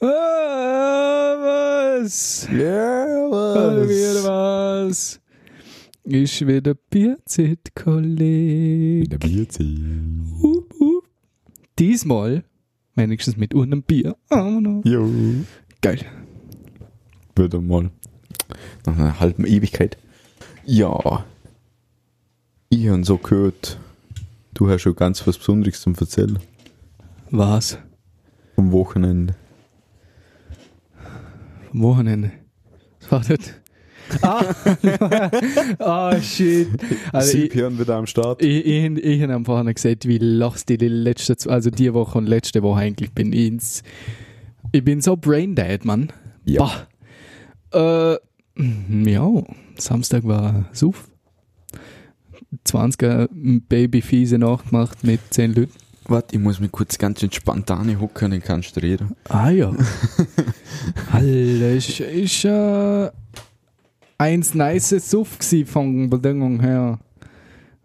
Ah, was? Ja, Mal wieder was? Ist wieder Bierzeit, Kollege. Der Bierzeit. Hup, hup. Diesmal wenigstens mit einem Bier. Oh, no. Jo. Geil. Wieder mal. Nach einer halben Ewigkeit. Ja. Ich habe so gehört, du hast schon ganz was Besonderes zum Erzählen. Was? Am Wochenende. Wochenende. Was war das? Ah, ah shit. Also ich, Siebhirn wieder am Start. ich, ich, ich habe am vorhin gesagt, wie lachst die letzte, also die Woche und letzte Woche eigentlich bin ich ins, ich bin so braindead, Mann. Ja. Bah. Äh, ja, Samstag war Suff. 20er Babyfiese nachgemacht mit 10 Leuten. Warte, ich muss mich kurz ganz entspannt hocken, dann kannst du reden. Ah ja. Alter, ist, ist äh, eins nice Suff gsi von Bedingung her.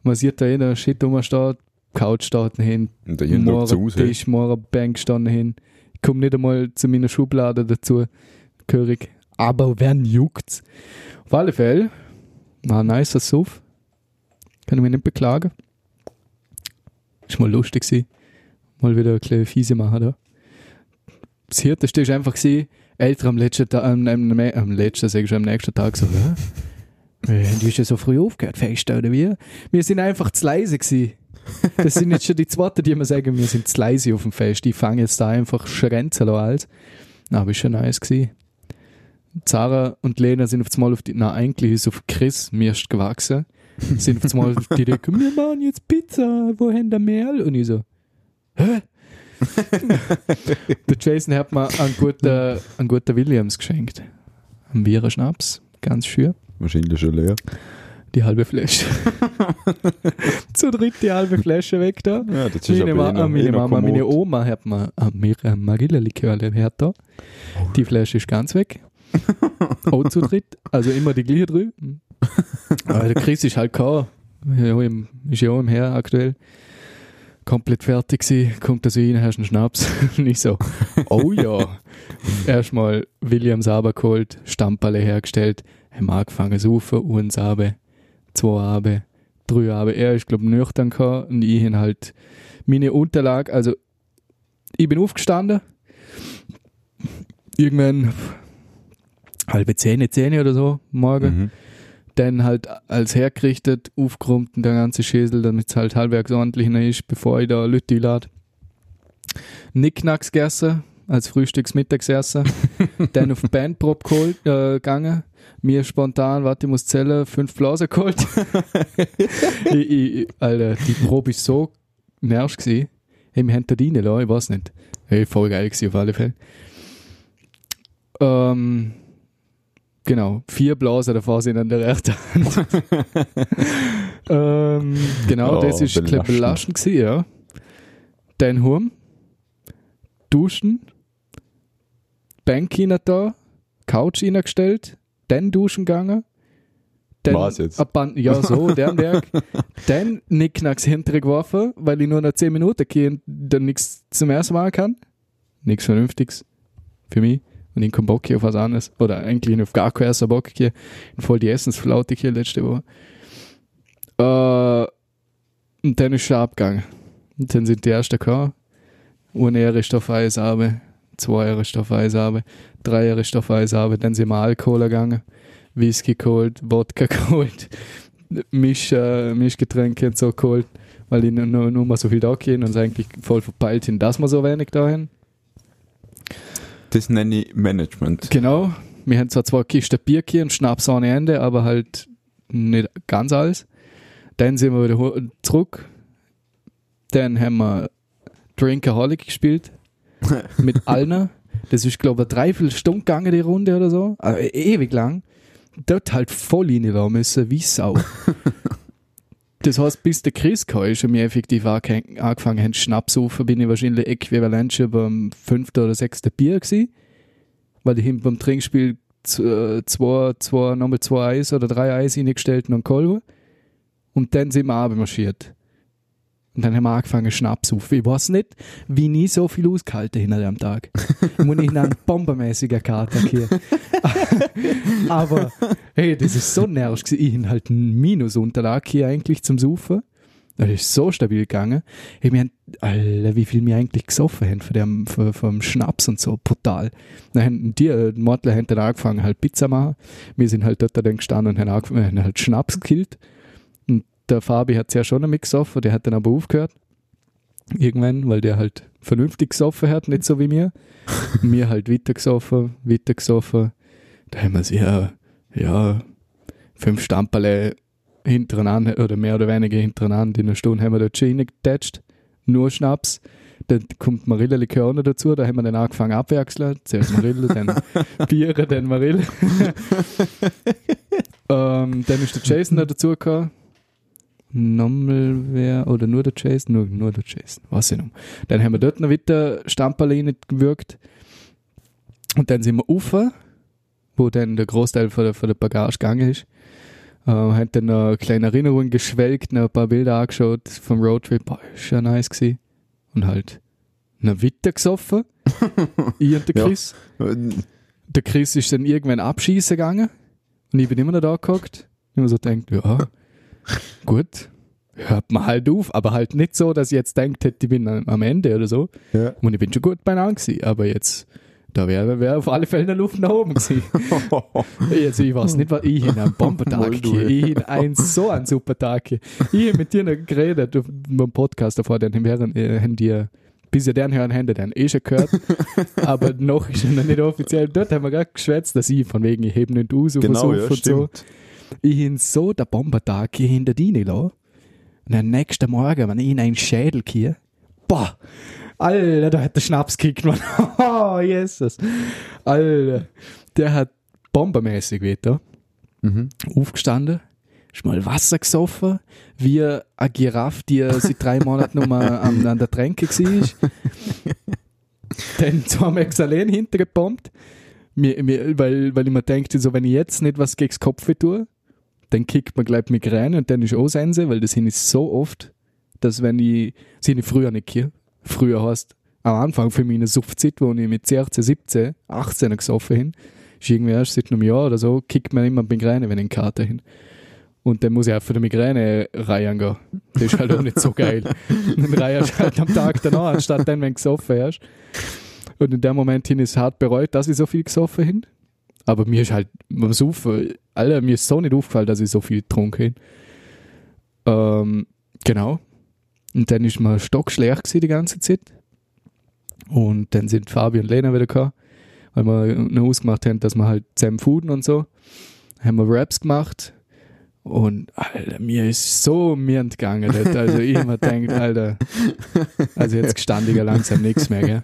Man sieht da jeder Shit rumsteht, Couch steht hin, Und schaut zu morgen Hause. Tisch, morgen Bank standen hin. Ich komme nicht einmal zu meiner Schublade dazu, gehörig. Aber wer juckt's? Auf alle Fälle, war ein nicer Suff. Kann ich mich nicht beklagen. Ist mal lustig gewesen. Mal wieder eine kleine Fiese machen da. Das Hirteste ist einfach gewesen, Eltern am letzten Tag, am, am, am letzten, sag ich schon, am nächsten Tag so? Äh, Du hast ja so früh aufgehört, fest, oder wie? Wir sind einfach zu leise gewesen. Das sind jetzt schon die zweiten, die immer sagen, wir sind zu leise auf dem Fest. Die fangen jetzt da einfach schrenzen an. Na, aber ist schon nice gewesen. Zara und Lena sind auf einmal auf die, na, eigentlich ist auf Chris mir erst gewachsen. Sind Idee gekommen, wir machen jetzt Pizza, wo haben der Mehl? Und ich so, hä? der Jason hat mir einen guten, einen guten Williams geschenkt. Ein Bierer Schnaps, ganz schön. Wahrscheinlich schon leer. Die halbe Flasche. Zu dritt die halbe Flasche weg da. Ja, das ist Meine, Ma eh meine eh Mama, meine. Oma hat mir ein Marilla-Likörle her da. Die Flasche ist ganz weg. Auch zu dritt. Also immer die gleiche drüben. Aber der Chris ist halt im, ist ja auch im Her aktuell. Komplett fertig gewesen. Kommt er so rein, hast einen Schnaps. Und ich so, oh ja. Erstmal Williams aber geholt, Stamperle hergestellt. Haben angefangen zu saufen, uns Abe, zwei Abe, drei Abe. Er ist, glaube ich, nüchtern gehabt und ich habe halt meine Unterlage, also ich bin aufgestanden, irgendwann halbe Zähne, Zähne oder so, morgen. Mhm. Dann halt als hergerichtet, aufgeräumt und der ganze Schäsel, damit es halt halbwegs ordentlich ist, bevor ich da Leute lade. Nicknacks gegessen, als Frühstücksmittagsessen. dann auf Bandprop geholt, äh, gegangen. Mir spontan, warte, ich muss zählen, fünf Blasen geholt. ich, ich, Alter, die Probe ist so nervig gewesen. Hey, wir haben da reingelassen, ich weiß nicht. Hey, voll geil gewesen, auf alle Fälle. Ähm, genau, vier Blasen davor sind an der rechten Hand. ähm, genau, Oh, das ist ein belastend. belastend gewesen, ja. Dann heim, duschen, Bank hinein da, Couch hineingestellt, dann duschen gegangen. Dann Was jetzt? ein Band- ja, so, der Berg. dann Nicknacks hintergeworfen, weil ich nur noch 10 Minuten gehe und dann nichts zum ersten Mal kann. Nichts Vernünftiges für mich. Und ich komme Bock hier auf was anderes. Oder eigentlich auf gar keinen Bock hier. Voll die Essensflaute hier letzte Woche. Äh, und dann ist schon abgegangen. Und dann sind die ersten gekommen. Eine Ehre auf Eis habe, zwei Ehre auf Eis habe, drei Ehre auf Eis habe, dann sind wir Alkohol gegangen. Whisky geholt, Wodka geholt, Misch, äh, Mischgetränke und so geholt, weil ich nur, nur, nur mal so viel da gehen und es eigentlich voll verpeilt sind, dass wir so wenig da haben. Das nenne ich Management. Genau, wir haben zwar zwei Kisten Bier hier und Schnaps ohne Ende, aber halt nicht ganz alles. Dann sind wir wieder zurück. Dann haben wir Drinkaholic gespielt. mit allen. Das ist, glaube ich, eine Dreiviertelstunde gegangen, die Runde oder so. Also ewig lang. Dort halt voll reinlassen müssen, wie Sau. das heißt, bis der Chris kam, ist wir effektiv ange- angefangen haben, Schnaps zu saufen, bin ich wahrscheinlich äquivalent schon beim fünften oder sechsten Bier gewesen. Weil ich ihm beim Trinkspiel äh, zwei, zwei, nochmal zwei Eis oder drei Eis reingestellt und Kolben. Und dann sind wir abmarschiert. Und dann haben wir angefangen Schnaps auf. Ich weiß nicht, wie nie so viel ausgehalten hinter dem Tag. Ich muss nicht einen bombermäßigen Kater hier. Aber, hey, das ist so nervig. Ich hatte halt einen Minusunterlag hier eigentlich zum Saufen. Das ist so stabil gegangen. Hey, wir haben, Alter, wie viel wir eigentlich gesoffen haben von dem, von, vom Schnaps und so, brutal. Dann haben die, die Modler haben dann angefangen halt Pizza machen. Wir sind halt dort dann gestanden und haben, angefangen, haben halt Schnaps gekillt. Der Fabi hat ja schon damit gesoffen, der hat dann aber aufgehört. Irgendwann, weil der halt vernünftig gesoffen hat, nicht so wie mir. mir halt weiter gesoffen, weiter gesoffen. Da haben wir ja, ja, fünf Stamperle hintereinander oder mehr oder weniger hintereinander. In einer Stunde haben wir dort schon reingetatscht. Nur Schnaps. Dann kommt Marille-Likör noch dazu. Da haben wir dann angefangen abwechseln. Zuerst Marille, dann Biere, dann Marille. ähm, dann ist der Jason da dazu gekommen. Nochmal wer, oder nur der Jason? Nur, nur der Jason, weiß ich noch. Dann haben wir dort noch wieder Stamperle gewürgt. Und dann sind wir rauf, wo dann der Großteil von der, von der Bagage gegangen ist. Äh, haben dann noch eine kleine Erinnerung geschwelgt, noch ein paar Bilder angeschaut vom Roadtrip. Boah, ist ja nice gewesen. Und halt noch weiter gesoffen. ich und der Ja. Chris. Der Chris ist dann irgendwann abschießen gegangen. Und ich bin immer noch da gehockt. Ich mir so denkt, ja, gut, hört man halt auf. Aber halt nicht so, dass ich jetzt denkt hätte, ich bin am Ende oder so. Ja. Und ich bin schon gut beieinander gewesen. Aber jetzt, da wäre wär auf alle Fälle eine Luft nach oben gewesen. Jetzt, ich weiß nicht, was ich in einem Bombentag hier. Ich in ein so einen super Tag hier. Ich hab mit dir noch geredet, meinem Podcast davor, den haben, wir, äh, haben die, bis ihr den hören, die den eh schon gehört. aber noch ist er noch nicht offiziell. Dort haben wir gerade geschwätzt, dass ich von wegen, ich heb nicht aus auf Genau, ja, und so. Ich hin so der Bombentag hier hinter dir lassen. Und am nächsten Morgen, wenn ich in einen Schädel gehe, boah, Alter, da hat der Schnaps gekickt, man. Oh, Jesus. Alter, der hat bombermäßig wieder Mhm. aufgestanden, ist mal Wasser gesoffen, wie eine Giraffe, die seit drei Monaten nur mal an, an der Tränke war. Dann zwei mir, mir, weil, weil ich mir denke, so, wenn ich jetzt nicht was gegen das Kopf tue, dann kickt man gleich Migräne und dann ist auch Sense, weil das hin ist so oft, dass wenn ich, das ich früher nicht hier, früher heißt, am Anfang für meine Suchtzeit, wo ich mit 16, 17, 18 gesoffen bin, ist irgendwie erst seit einem Jahr oder so, kickt man immer Migräne, wenn ich in Karte hin. Und dann muss ich auch für die Migräne reihen gehen. Das ist halt auch nicht so geil. Dann reihst du halt am Tag danach, anstatt dann, wenn du gesoffen hast. Und in dem Moment hin ist es hart bereut, dass ich so viel gesoffen bin. Aber mir ist halt beim Saufen, Alter, mir ist so nicht aufgefallen, dass ich so viel getrunken habe. Ähm, genau. Und dann ist mir stockschlecht die ganze Zeit. Und dann sind Fabi und Lena wieder gekommen, weil wir noch ausgemacht haben, dass wir halt zusammen fooden und so. Haben wir Raps gemacht. Und Alter, mir ist so mir entgangen. Also ich hab mir gedacht, Alter, also jetzt gestand ich ja langsam nichts mehr, gell?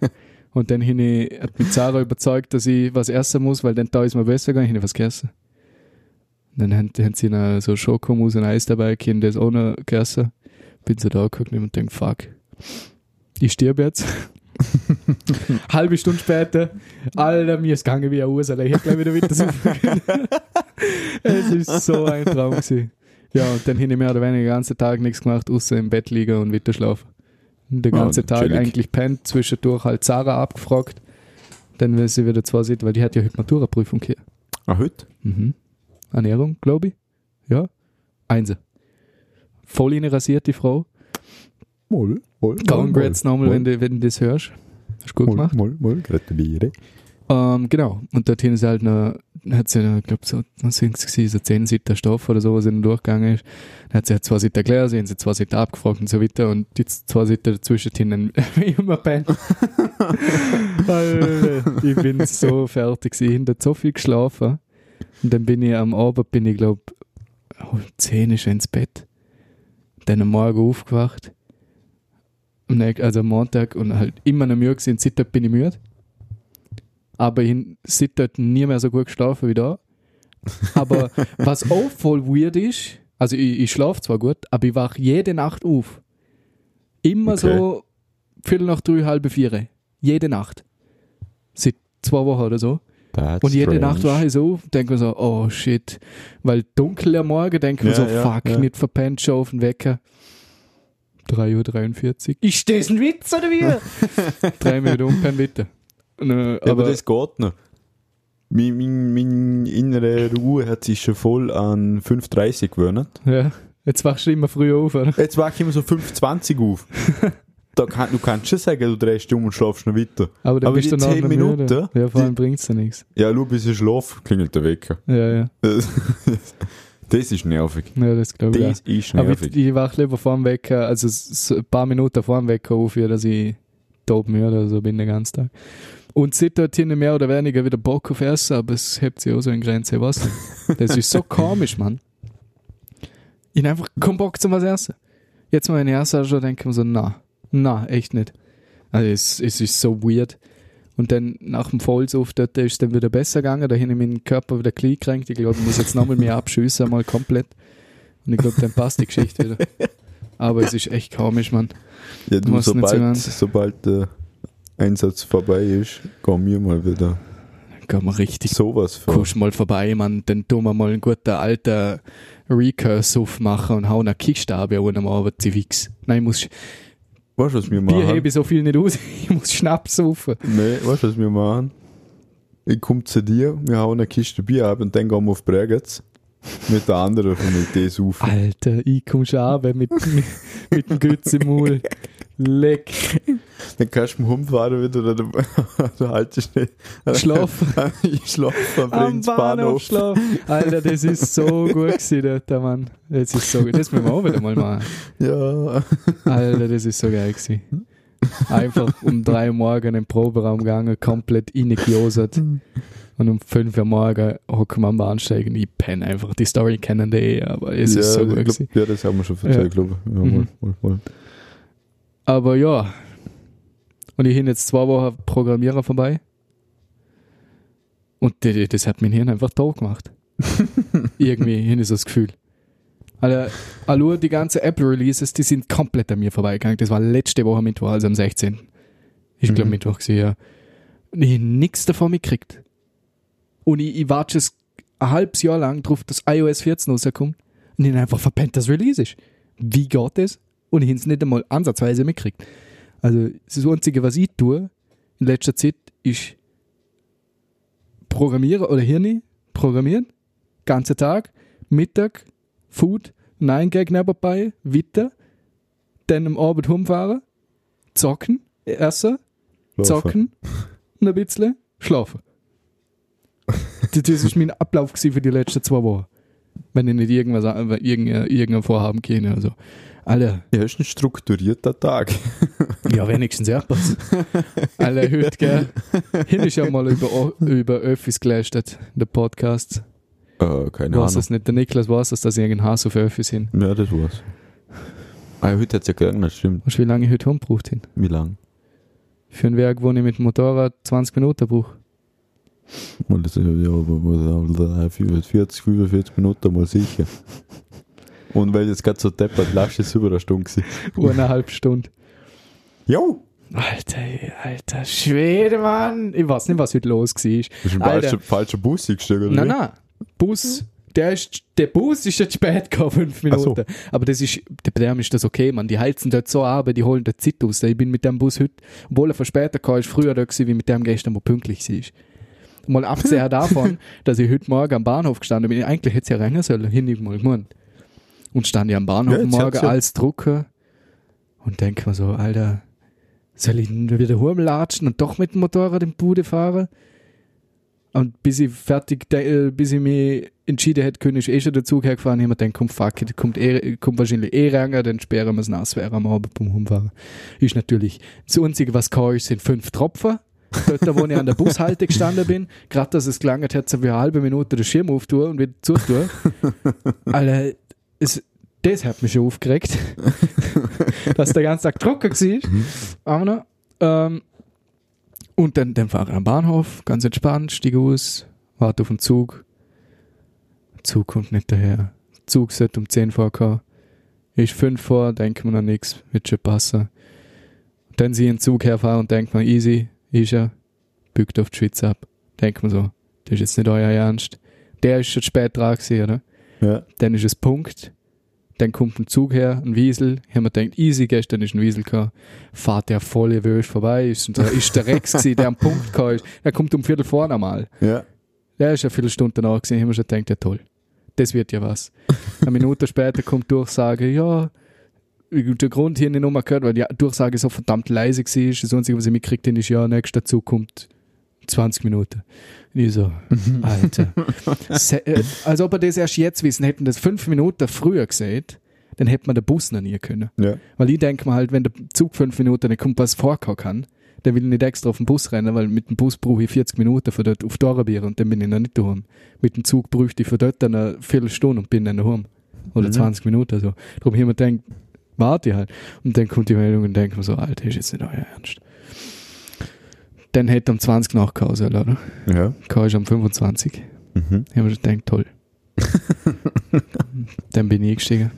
Und dann hin ich, hat mich Sarah überzeugt, dass ich was essen muss, weil dann da ist mir besser gegangen, ich hab was gegessen. Und dann haben, haben sie noch so Schokomus und Eis dabei, hab das auch noch gegessen. Bin so da geguckt und denk, fuck, ich stirb jetzt. Halbe Stunde später, Alter, mir ist gegangen wie ein Ursula. Ich hab gleich wieder saufen können. Es ist so ein Traum gewesen. Ja, und dann hin ich mehr oder weniger den ganzen Tag nichts gemacht, außer im Bett liegen und weiter schlafen. Den ganzen Tag chillig. eigentlich pennt, zwischendurch halt Sarah abgefragt. Dann, wenn sie wieder zwei sieht, weil die hat ja heute Maturaprüfung hier. Ah, heute? Mhm. Ernährung, glaube ich. Ja. Einse. Voll in rasierte Frau. Moll, moll. Congrats nochmal, wenn du, wenn du das hörst. Hast du gut gemacht. Moll, moll, gratuliere. Ähm, genau. Und dorthin ist halt noch, hat sie, ich glaube, so, was sind es so 10 Seiten Stoff oder so, was in den durchgegangen ist. Dann hat sie halt zwei Seiten erklärt, sie haben sie zwei Seiten abgefragt und so weiter und die zwei Seiten dazwischen hin immer pennt. Alter, ich bin so fertig gewesen, ich habe so viel geschlafen. Und dann bin ich am Abend, bin ich glaube, um 10 ist ins Bett. Dann am Morgen aufgewacht. Also am Montag und halt immer noch müde gewesen. Seitdem bin ich müde. Aber ich habe seitdem nie mehr so gut geschlafen wie da. Aber was auch voll weird ist, also ich, ich schlafe zwar gut, aber ich wache jede Nacht auf. Immer Okay. so Viertel nach drei, halbe vier. Jede Nacht. Seit zwei Wochen oder so. That's Und jede strange. Nacht wache ich so auf, denke mir so, oh shit. Weil dunkel am Morgen denke ich mir Ja, so, ja, fuck, ja. nicht verpennt schon auf den Wecker. 3.43 Uhr. Ist das ein Witz oder wie? Drei Minuten umpennen, bitte. Und, äh, Ja, aber, aber das geht noch. Mein, mein, mein innere Ruhe hat sich schon voll an 5.30 gewöhnt. ja, jetzt wachst du immer früh auf, oder? Jetzt wache ich immer so 5.20 auf. da kann, du kannst schon sagen, du drehst um und schlafst noch weiter. Aber dann Aber bist du die noch zehn müde. Minuten, Ja, vor allem die- bringt's ja nichts. Ja, schau, bis ich schlaf, klingelt der Wecker. Ja, ja. Das ist nervig. Ja, das glaube ich. Das auch. ist Aber nervig. ich, ich wach lieber vor dem Wecker, also so ein paar Minuten vor dem Wecker auf, ja, dass ich tot müde oder so bin den ganzen Tag. Und seit dorthin mehr oder weniger wieder Bock auf Essen, aber es hebt sich auch so in Grenze, was? Das ist so komisch, Mann. Ich hab einfach keinen Bock zum was essen. Jetzt mal in Essen schon denke ich mir so, na, na, echt nicht. Also es, es ist so weird. Und dann nach dem Vollsuff dort ist es dann wieder besser gegangen, da habe ich meinen Körper wieder klein gekränkt. Ich glaube, ich muss jetzt nochmal mehr abschiessen, mal komplett. Und ich glaube, dann passt die Geschichte wieder. Aber es ist echt komisch, Mann. ja, du, muss nicht sobald, so sobald der Einsatz vorbei ist, gehen wir mal wieder Kann man richtig sowas vor. Kommst mal vorbei, Mann, dann tun wir mal einen guten alten Recurse-Suff machen und hauen eine Kickstabe an am Abend, sie Wichs. Nein, ich muss, Weißt du, was wir Bier machen? hebe ich so viel nicht aus, ich muss Schnaps saufen. Nee, weißt du, was wir machen? Ich komme zu dir, wir hauen eine Kiste Bier ab und dann gehen wir auf Bregenz mit der anderen Familie saufen. Alter, ich komm schon runter mit, mit, mit dem Götz im Maul. Leck. Dann kannst du mit dem Humfahren wieder oder du, du haltest nicht. Schlafen. ich schlafe am Prinzbahnhof. Bahnhof schlafen. Alter, das ist so gut gewesen, dort, Mann. Das ist so gut. Das müssen wir auch wieder mal machen. Ja. Alter, das ist so geil gewesen. Einfach um drei Uhr morgen in den Proberaum gegangen, komplett reingejosert. Und um fünf Uhr morgen hocken wir am Bahnsteig und ich penne einfach. Die Story kennen die eh, aber es ja, ist so gut glaub, gewesen. ja, das haben wir schon erzählt, Ja. glaube ich. Ja, Mhm. mal, mal, mal. Aber ja. Und ich hin jetzt zwei Wochen Programmierer vorbei. Und das, das hat mein Hirn einfach tot gemacht. Irgendwie, hin ist das Gefühl. Alter, Allur, die ganzen Apple-Releases, die sind komplett an mir vorbeigegangen. Das war letzte Woche Mittwoch, also am 16. Ich glaube Mhm. Mittwoch gewesen, ja. Und ich hab nichts davon mitgekriegt. Und ich, ich warte schon ein halbes Jahr lang drauf, dass iOS 14 rauskommt. Und ich einfach verpennt, dass Release ist. Wie geht das? Und ich habe es nicht einmal ansatzweise mitgekriegt. Also, das Einzige, was ich tue in letzter Zeit, ist programmieren oder Hirni, programmieren, ganzen Tag, Mittag, Food, Nein Gag nebenbei, weiter, dann am Abend rumfahren, zocken, essen, Laufen. zocken, ein bisschen, schlafen. das ist mein Ablauf für die letzten zwei Wochen. Wenn ich nicht irgendwas, an- irgendein, irgendein Vorhaben kenne. Also, alle, Ja, ist ein strukturierter Tag. ja, wenigstens etwas. Alle heute, gell? Hin ist ja mal über, über Öffis gelästet, der Podcast. Äh, keine Weiß Ahnung. das nicht, der Niklas weiß das, dass ich einen Hass auf Öffis hin. Ja, das war's. Ah, heute hat es ja geregnet, stimmt. Weißt du, wie lange ich heute rumgebraucht hin? Wie lang? Für einen Werk, wo ich mit dem Motorrad 20 Minuten brauche. Mal das, ja, aber mal 40, 45 Minuten mal sicher. Und weil jetzt gerade so deppert, lasch ist über eine Stunde gewesen. Eineinhalb Stunden. Jo! Alter, alter Schwede, Mann. Ich weiß nicht, was heute los war. Das ist ein Alter. falscher, falscher Bus eingestiegen, oder? Nein, nein. Bus, der, ist, der Bus ist jetzt spät gekommen, fünf Ach so. Minuten. Aber das ist, bei dem ist das okay, man. Die heizen dort so ab, die holen dort Zeit aus. Ich bin mit dem Bus heute, obwohl er von später kam, ist früher da gewesen, wie mit dem gestern, wo pünktlich war. Mal abgesehen davon, dass ich heute Morgen am Bahnhof gestanden bin. Eigentlich hätte es ja rennen sollen, hin mal gemeint. Und stand ich am Bahnhof Ja, Morgen ja- als Drucker und denke mir so, Alter, soll ich wieder rumlatschen und doch mit dem Motorrad die Bude fahren? Und bis ich fertig, de- äh, bis ich mich entschieden hätte, können ich eh schon den Zug hergefahren, habe ich mir gedacht, komm, fuck it, kommt, eh, kommt wahrscheinlich eh renger, dann sperren wir es nass wäre am Abend beim Rumfahren. Ist natürlich, das Einzige, was kann ist, sind fünf Tropfen. Dort, wo ich an der Bushalte gestanden bin, gerade dass es gelangt hat, so für eine halbe Minute den Schirm auftue und wieder zutue. Alter, es, das hat mich schon aufgeregt, dass der ganze Tag trocken war. Aber noch, ähm, und dann, dann fahre ich am Bahnhof, ganz entspannt, stiege aus, warte auf den Zug. Der Zug kommt nicht daher. Der Zug sollte um 10 vorkommen. Ich 5 vor, denke mir noch nichts, wird schon passen. Dann sehe ich einen Zug herfahren und denke mir, easy, ist er, bückt auf die Schweiz ab. Denke mir so, das ist jetzt nicht euer Ernst. Der ist schon spät dran gewesen, oder? Ja. Dann ist es Punkt. Dann kommt ein Zug her, ein Wiesel. Ich habe mir gedacht, easy, gestern ist ein Wiesel gekommen. Fahrt der voll wösch vorbei. Ist, der, ist der Rex gewesen, der am Punkt gekommen ist. Er kommt um Viertel vor einmal. Ja. Der ist eine Viertelstunde danach gewesen. Ich habe mir schon gedacht, ja toll. Das wird ja was. Eine Minute später kommt Durchsage, ja, der Grund hier nicht nochmal gehört, weil die Durchsage so verdammt leise war. Das Einzige, was ich mitgekriegt habe, ist, ja, nächster Zug kommt 20 Minuten. Und ich so, Alter. Se äh, als ob wir das erst jetzt wissen, hätten das fünf Minuten früher gesehen, dann hätte man den Bus noch nie können. Ja. Weil ich denke mir halt, wenn der Zug fünf Minuten nicht kommt, was vorkommen kann, dann will ich nicht extra auf den Bus rennen, weil mit dem Bus brauche ich 40 Minuten für dort auf Dornbier und dann bin ich noch nicht daheim. Mit dem Zug bräuchte ich für dort dann eine Viertelstunde und bin dann daheim. Oder Mhm. 20 Minuten so. Darum ich mir gedacht, warte ich halt. Und dann kommt die Meldung und denke mir so, Alter, ist jetzt nicht euer Ernst. Dann hätte am 20 nach Hause, oder? Ja. K ist am 25. Mhm. Ich habe mir gedacht, toll. dann bin ich eingestiegen.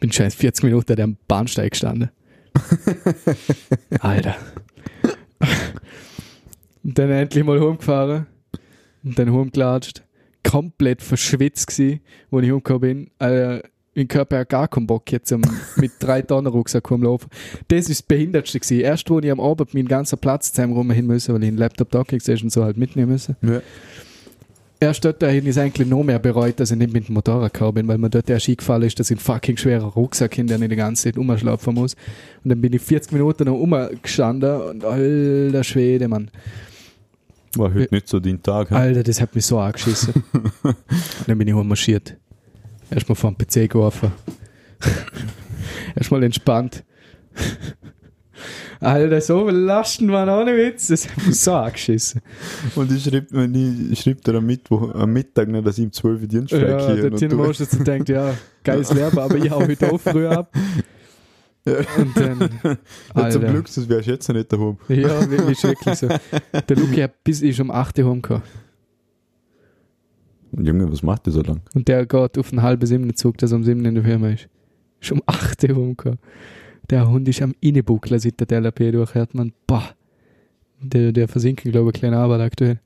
Bin scheiß 40 Minuten an dem Bahnsteig gestanden. Alter. Und dann endlich mal rumgefahren. Und dann rumgelatscht. Komplett verschwitzt gsi, wo ich umgekommen bin. Äh, mein Körper hat gar keinen Bock jetzt mit drei Tonnen Rucksack rumlaufen. Das ist das Behindertste gewesen. Erst, wo ich am Abend meinen ganzen Platz zusammen rum hin müssen, weil ich einen Laptop Docking Station so halt mitnehmen müssen. Ja. Erst dort dahin ist eigentlich noch mehr bereut, dass ich nicht mit dem Motorrad gekommen bin, weil mir dort erst eingefallen ist, dass ich einen fucking schweren Rucksack hinter den ich die ganze Zeit umschlafen muss. Und dann bin ich 40 Minuten noch umgestanden und alter Schwede, Mann. War heute nicht so dein Tag. hä? Alter, das hat mich so angeschissen. und dann bin ich marschiert. Erstmal vor dem PC geworfen. Erstmal entspannt. Alter, so belastend war auch nicht Witz. Das hat mich so angeschissen. Und ich ich schrieb dir am, Mittwoch, am Mittag nicht, dass ich im 12 Uhr Dienststreik Ja, hier der du- Mosch jetzt denkt, ja, geiles Leben, aber ich hau heute auch früher ab. Ja. Und dann, Ja, zum. Glück, wärst du jetzt noch nicht daheim. Ja, wirklich schrecklich so. Der Luki hat bis ich um 8 Uhr heimgekommen. Junge, was macht der so lang? Und der geht auf einen halben sieben Zug, dass er um 7 in der Firma ist. Ist um 8 Uhr heimgekommen. Der Hund ist am Innebuckler, seit der LAP durchhört man. Boah. Der, der versinken, glaube ich, kleine Arbeit aktuell.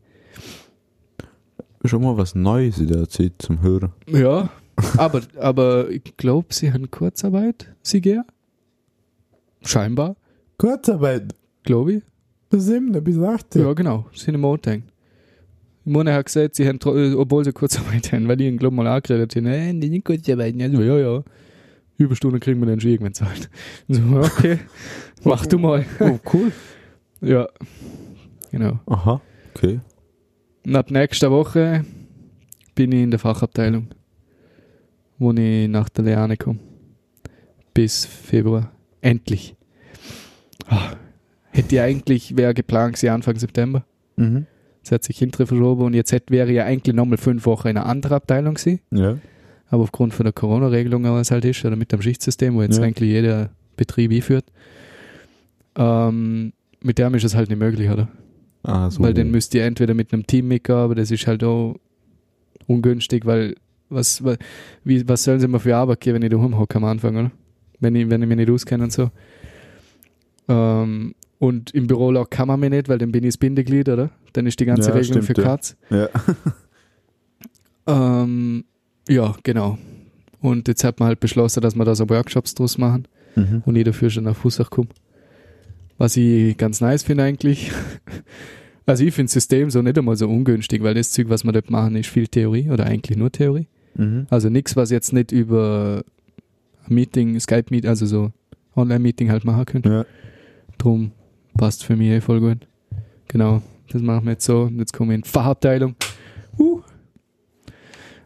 Schon mal was Neues in der erzählt zum Hören. Ja, aber, aber ich glaube, sie haben Kurzarbeit, sie gehen. Scheinbar, Kurzarbeit. glaube ich. Bis 7 bis 18. Ja, genau. Das sind im Montag. Mona hat gesagt, sie haben, äh, obwohl sie Kurzarbeit haben, weil ich ihn, glaube mal angeredet habe, äh, die sind Kurzarbeit. Ja, so, ja, ja. Überstunden kriegen wir dann schon irgendwann zahlt. So, okay, mach du mal. Oh, cool. Ja, genau. Aha, okay. Und ab nächster Woche bin ich in der Fachabteilung, wo ich nach der Leane komme. Bis Februar. Endlich. Ah, hätte ich eigentlich, wäre geplant gewesen Anfang September. Mhm. Das hat sich hinterher verschoben und jetzt hätte, wäre ja eigentlich nochmal fünf Wochen in einer anderen Abteilung gewesen. Ja. Aber aufgrund von der Corona-Regelung, was es halt ist, oder mit dem Schichtsystem, wo jetzt Ja. eigentlich jeder Betrieb einführt, ähm, mit dem ist es halt nicht möglich, oder? Ah, so. Weil dann müsst ihr entweder mit einem Team mitgehen, aber das ist halt auch ungünstig, weil was, wa- wie, was sollen sie mir für Arbeit geben, wenn ich daheim hocke am Anfang, oder? Wenn ich, wenn ich mich nicht auskenne und so. Ähm, und im Büro kann man mich nicht, weil dann bin ich das Bindeglied, oder? Dann ist die ganze Ja, Regelung stimmt, für ja. Katz. Ja. Ähm, ja, genau. Und jetzt hat man halt beschlossen, dass wir da so Workshops draus machen Mhm. und ich dafür schon auf Fußach komme. Was ich ganz nice finde eigentlich. Also ich finde das System so nicht einmal so ungünstig, weil das Zeug, was wir dort machen, ist viel Theorie oder eigentlich nur Theorie. Mhm. Also nichts, was jetzt nicht über Meeting, Skype-Meet, also so Online-Meeting halt machen können. Ja. Drum passt für mich eh voll gut. Genau, das machen wir jetzt so. Und jetzt kommen wir in die Fachabteilung. Uh.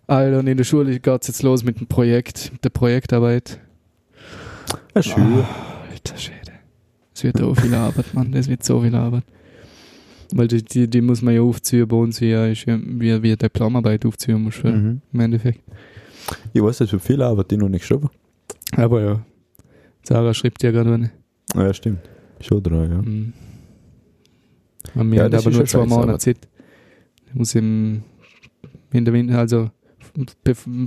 Alter, und in der Schule geht es jetzt los mit dem Projekt, mit der Projektarbeit. Ja, schön. Ah, alter Schäde. Es wird so viel Arbeit, Mann. Das wird so viel Arbeit. Weil die, die, die muss man ja aufziehen. Bei uns ja ist ja wie, wie Diplomarbeit aufziehen muss, mhm. Im Endeffekt. Ich weiß, dass für viel Arbeit die noch nicht geschrieben. Aber ja. Sarah schreibt ja gerade eine. Ja, stimmt. Schon drei, ja. Mhm. Und wir Ja, haben aber nur zwei. Monate Zeit. Ich muss im, in der Winter, also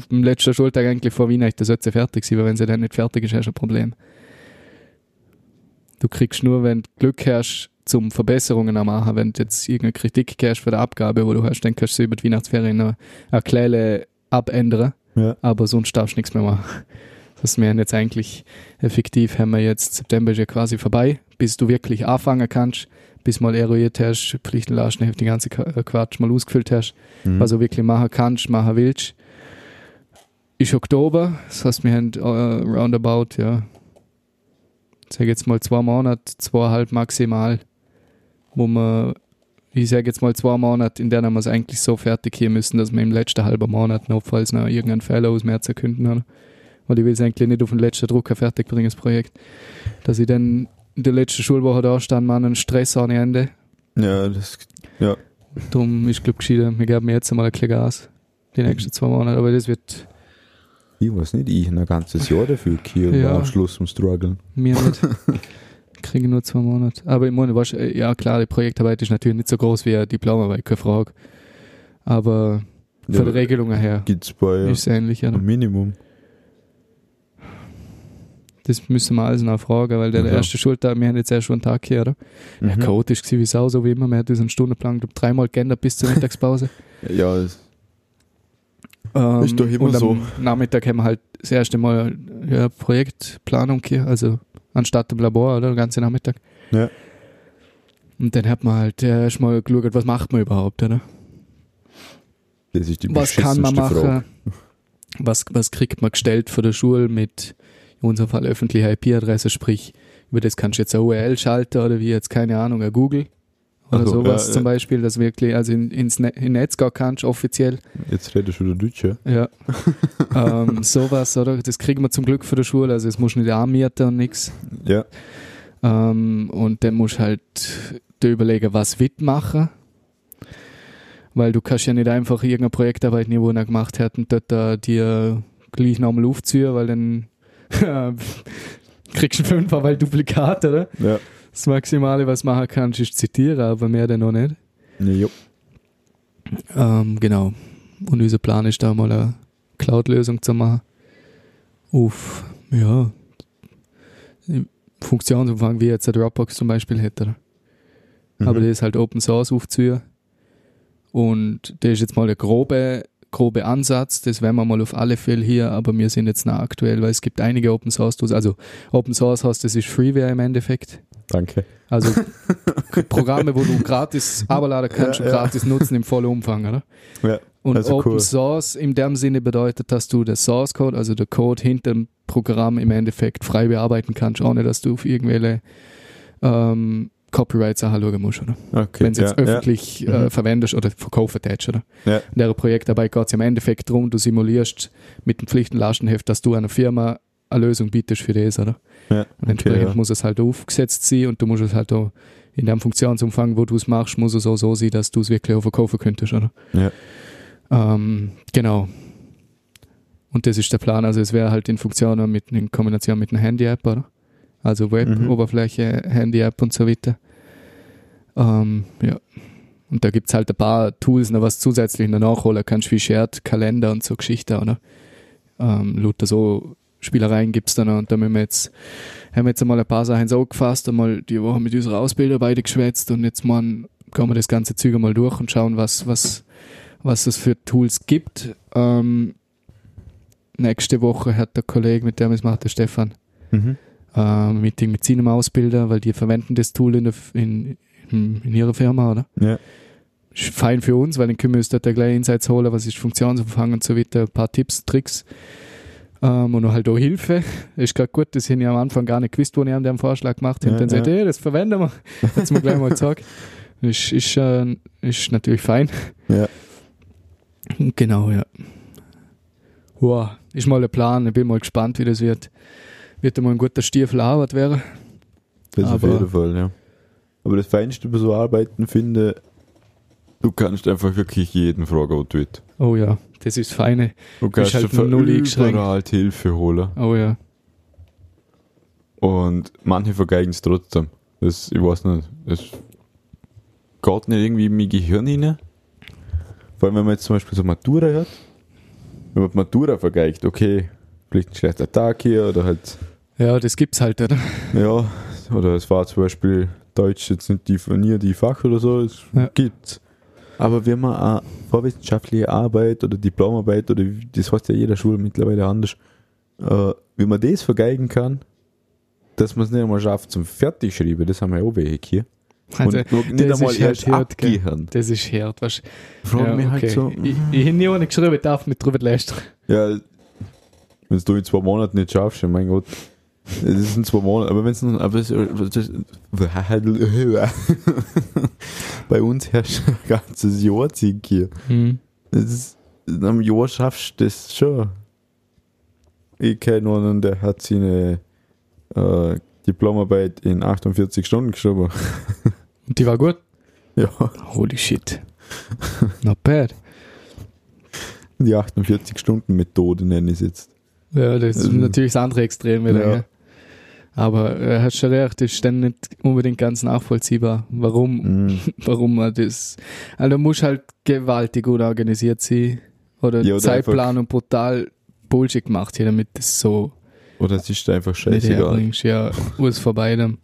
am letzten Schultag eigentlich vor Weihnachten sollte sie fertig sein, weil wenn sie dann nicht fertig ist, hast du ein Problem. Du kriegst nur, wenn du Glück hast, zum Verbesserungen am machen, wenn du jetzt irgendeine Kritik hast für die Abgabe, wo du hast, dann kannst du sie über die Weihnachtsferien noch eine kleine abändern. Ja. aber sonst darfst du nichts mehr machen. Das wir haben jetzt eigentlich effektiv, haben wir jetzt, September ist ja quasi vorbei, bis du wirklich anfangen kannst, bis mal eruiert hast, Pflichtenlastenheft, die ganze äh, Quatsch mal ausgefüllt hast, Mhm. was du wirklich machen kannst, machen willst. Ist Oktober, das heißt, wir haben äh, roundabout, ja, ich sage jetzt mal zwei Monate, zweieinhalb maximal, wo wir, ich sage jetzt mal zwei Monate, in denen wir es eigentlich so fertig hier müssen, dass wir im letzten halben Monat noch, falls noch irgendeinen Fehler aus März erkünden haben. Weil ich will es eigentlich nicht auf den letzten Drucker fertig bringen, das Projekt. Dass ich dann in der letzten Schulwoche da stand, man einen Stress ohne Ende. Ja, das, Darum ist, glaube ich, gescheiter, wir geben jetzt einmal ein bisschen Gas. Die nächsten zwei Monate, aber das wird ich weiß nicht, ich ein ganzes Jahr dafür hier Ja. am Schluss zum Struggeln. mir nicht. Kriege nur zwei Monate. Aber ich meine, weißt, ja klar, die Projektarbeit ist natürlich nicht so groß wie eine Diplomarbeit, keine Frage. Aber von der Regelung her Gibt's bei ist es ähnlich. Ja. einem Minimum. Das müssen wir alles noch fragen, weil der, der Ja. erste Schultag, wir haben jetzt erst schon einen Tag hier, oder? Der Mhm. Code ist gewesen wie Sau, so wie immer. Wir haben unseren Stundenplan glaub, dreimal geändert bis zur Mittagspause. Ja, das, Ähm, Ist doch immer und am so. Nachmittag haben wir halt das erste Mal ja, Projektplanung hier, also anstatt im Labor, oder? Den ganzen Nachmittag. Ja. Und dann hat man halt erst mal geschaut, was macht man überhaupt, oder? das ist die Was kann man machen? Frage. Was, was kriegt man gestellt von der Schule mit, in unserem Fall öffentliche IP-Adresse, sprich, über das kannst du jetzt eine URL schalten oder wie jetzt, keine Ahnung, ein Google oder Ach so, sowas ja, zum. Beispiel, dass wirklich, also in, ins ne in Netz gehen kannst, offiziell. Jetzt redest du wieder Deutsch, ja? Ja. ähm, sowas, oder? Das kriegen wir zum Glück von der Schule, also es muss nicht anmieten und nix. Ja. Ähm, und dann musst du halt dir überlegen, was wird machen. Weil du kannst ja nicht einfach irgendeine Projektarbeit die einer gemacht hat und dort äh, dir gleich nochmal aufziehen, weil dann kriegst du einen Fünfer, weil Duplikat, oder? Ja. Das Maximale, was du machen kannst, ist zitieren, aber mehr dann noch nicht. Ja. Ähm, genau. Und unser Plan ist da mal eine Cloud-Lösung zu machen. Auf, ja, Funktionsumfang wie jetzt der Dropbox zum Beispiel hätte. Mhm. Aber der ist halt Open Source aufzuziehen. Und der ist jetzt mal der grobe, grobe Ansatz. Das werden wir mal auf alle Fälle hier, aber wir sind jetzt noch aktuell, weil es gibt einige Open Source Tools. Also Open Source heißt, das ist Freeware im Endeffekt. Danke. Also Programme, wo du gratis runterladen kannst Ja, und ja. gratis nutzen im vollen Umfang, oder? Ja. Und Also Open cool. Source in dem Sinne bedeutet, dass du das Source Code, also der Code hinter dem Programm im Endeffekt frei bearbeiten kannst, ohne dass du auf irgendwelche ähm, Copyright-Sachen schauen musst, oder? Okay. Wenn du jetzt ja, öffentlich äh, Mhm. verwendest oder verkaufen tätst, oder? Ja. In der Projektarbeit geht es im Endeffekt darum, du simulierst mit dem Pflichtenlastenheft, dass du einer Firma eine Lösung bietest für das, oder? Ja. Und Okay, entsprechend ja. muss es halt aufgesetzt sein und du musst es halt auch in dem Funktionsumfang, wo du es machst, muss es auch so sein, dass du es wirklich auch verkaufen könntest, oder? Ja. Ähm, genau. Und das ist der Plan. Also es wäre halt in Funktion mit in Kombination mit einer Handy-App, oder? Also Web-Oberfläche, Handy-App und so weiter. Ähm, ja. Und da gibt es halt ein paar Tools, noch was zusätzlich noch nachholen kannst, wie Shared, Kalender und so Geschichten, oder? Ähm, lauter so Spielereien gibt es da noch und da müssen wir jetzt, haben wir jetzt einmal ein paar Sachen so gefasst, einmal die Woche mit unserer Ausbilder beide geschwätzt und jetzt mal gehen wir das ganze Zeug mal durch und schauen, was, was, was es für Tools gibt. Ähm, nächste Woche hat der Kollege, mit dem es macht, der Stefan, Mhm. Äh, Meeting mit seinem Ausbilder, weil die verwenden das Tool in, der, in, in, in ihrer Firma, oder? Ja. Ist fein für uns, weil dann können wir uns dort gleich Insights holen, was ist Funktionsumfang und so weiter, ein paar Tipps, Tricks ähm, und noch halt auch Hilfe. Ist gerade gut, das haben ja am Anfang gar nicht gewusst, wo ich an dem Vorschlag gemacht habe. Ja, und dann sagt, ja. hey, das verwenden wir. Hat's mir gleich mal gesagt. Ist, ist, äh, ist natürlich fein. Ja. Genau, ja. Wow, ist mal ein Plan. Ich bin mal gespannt, wie das wird. Wird mal ein guter Stiefel Arbeit werden. Das auf Aber- jeden Fall, ja. Aber das Feinste bei so Arbeiten finde, du kannst einfach wirklich jeden fragen, was du willst. Oh ja, das ist feine. Du kannst halt null überall Hilfe holen. Oh ja. Und manche vergeigen es trotzdem. Das, ich weiß nicht, das geht nicht irgendwie in mein Gehirn rein. Vor allem, wenn man jetzt zum Beispiel so Matura hat. Wenn man die Matura vergeigt, okay, vielleicht ein schlechter Tag hier oder halt, Ja, das gibt's halt, oder? ja, oder es war zum Beispiel Deutsch jetzt nicht die, nie die Fach oder so, es Ja. gibt's. Aber wenn man auch vorwissenschaftliche Arbeit oder Diplomarbeit oder das heißt ja jeder Schule mittlerweile anders, äh, wie man das vergeigen kann, dass man es nicht einmal schafft zum Fertigschreiben, das haben wir ja auch welche hier. Also, und nicht das einmal ist halt erst hart, abgehend. Das ist hart, weißt du. Frag mich halt so, Ich, ich habe nie ohne geschrieben, ich darf nicht drüber lästern. ja, wenn du in zwei Monaten nicht schaffst, ja, mein Gott, das sind zwei Monate, aber wenn es aber das, bei uns herrscht ein ganzes Jahr Zeug hier. Mhm. Das ist, in einem Jahr schaffst du das schon. Ich kenne einen, der hat seine äh, Diplomarbeit in 48 Stunden geschrieben. Und die war gut. ja, Holy shit. Not bad. die 48 Stunden Methode nenne ich es jetzt. Ja, das ist Ähm, natürlich das andere Extrem wieder. ja. Aber er hat schon recht, das ist dann nicht unbedingt ganz nachvollziehbar, warum, Mhm. warum man das. Also du musst halt gewaltig gut organisiert sein oder Ja, Zeitplanung brutal Bullshit gemacht hier, damit das so Oder es ist einfach scheißegal. Ja, muss vorbei dann.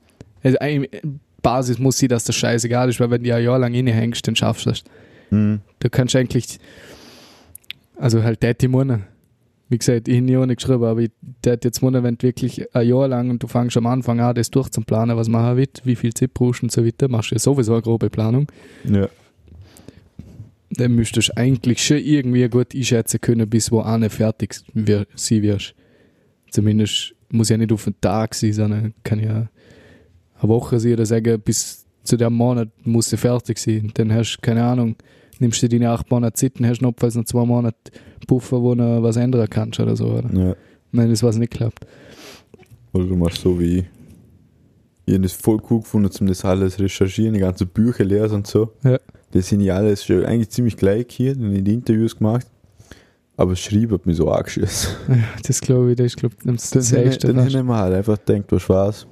Also eigentlich, Basis muss sie, dass das scheißegal ist, weil wenn du ein Jahr lang hängst, dann schaffst du das. Mhm. Du kannst eigentlich, also halt der Monate. Wie gesagt, ich habe nie ohne geschrieben, aber ich hätte jetzt Monate, wenn du wirklich ein Jahr lang und du fängst am Anfang an, das durchzuplanen, was machen wird, wie viel Zeit brauchst und so weiter, machst du ja sowieso eine grobe Planung. Ja. Dann müsstest du eigentlich schon irgendwie gut einschätzen können, bis wo eine fertig wir, sein wirst. Zumindest muss ja nicht auf den Tag sein, sondern kann ja eine Woche sein oder sagen, bis zu dem Monat muss sie fertig sein. Dann hast du, keine Ahnung, nimmst du deine acht Monate Zeit und hast notfalls noch zwei Monate Puffer, wo du was ändern kannst oder so. Oder? ja. Wenn das was nicht klappt. Oder du machst so wie ich. Ich habe das voll cool gefunden, um das alles recherchieren, die ganzen Bücher lesen und so. Ja. Das sind ja alles schon eigentlich ziemlich gleich hier, dann in die Interviews gemacht. Aber das Schreiben hat mich so angeschissen. Ja, das glaube ich, das ist glaub, ich, das Dann, dann, habe ich mir halt einfach gedacht, was war's.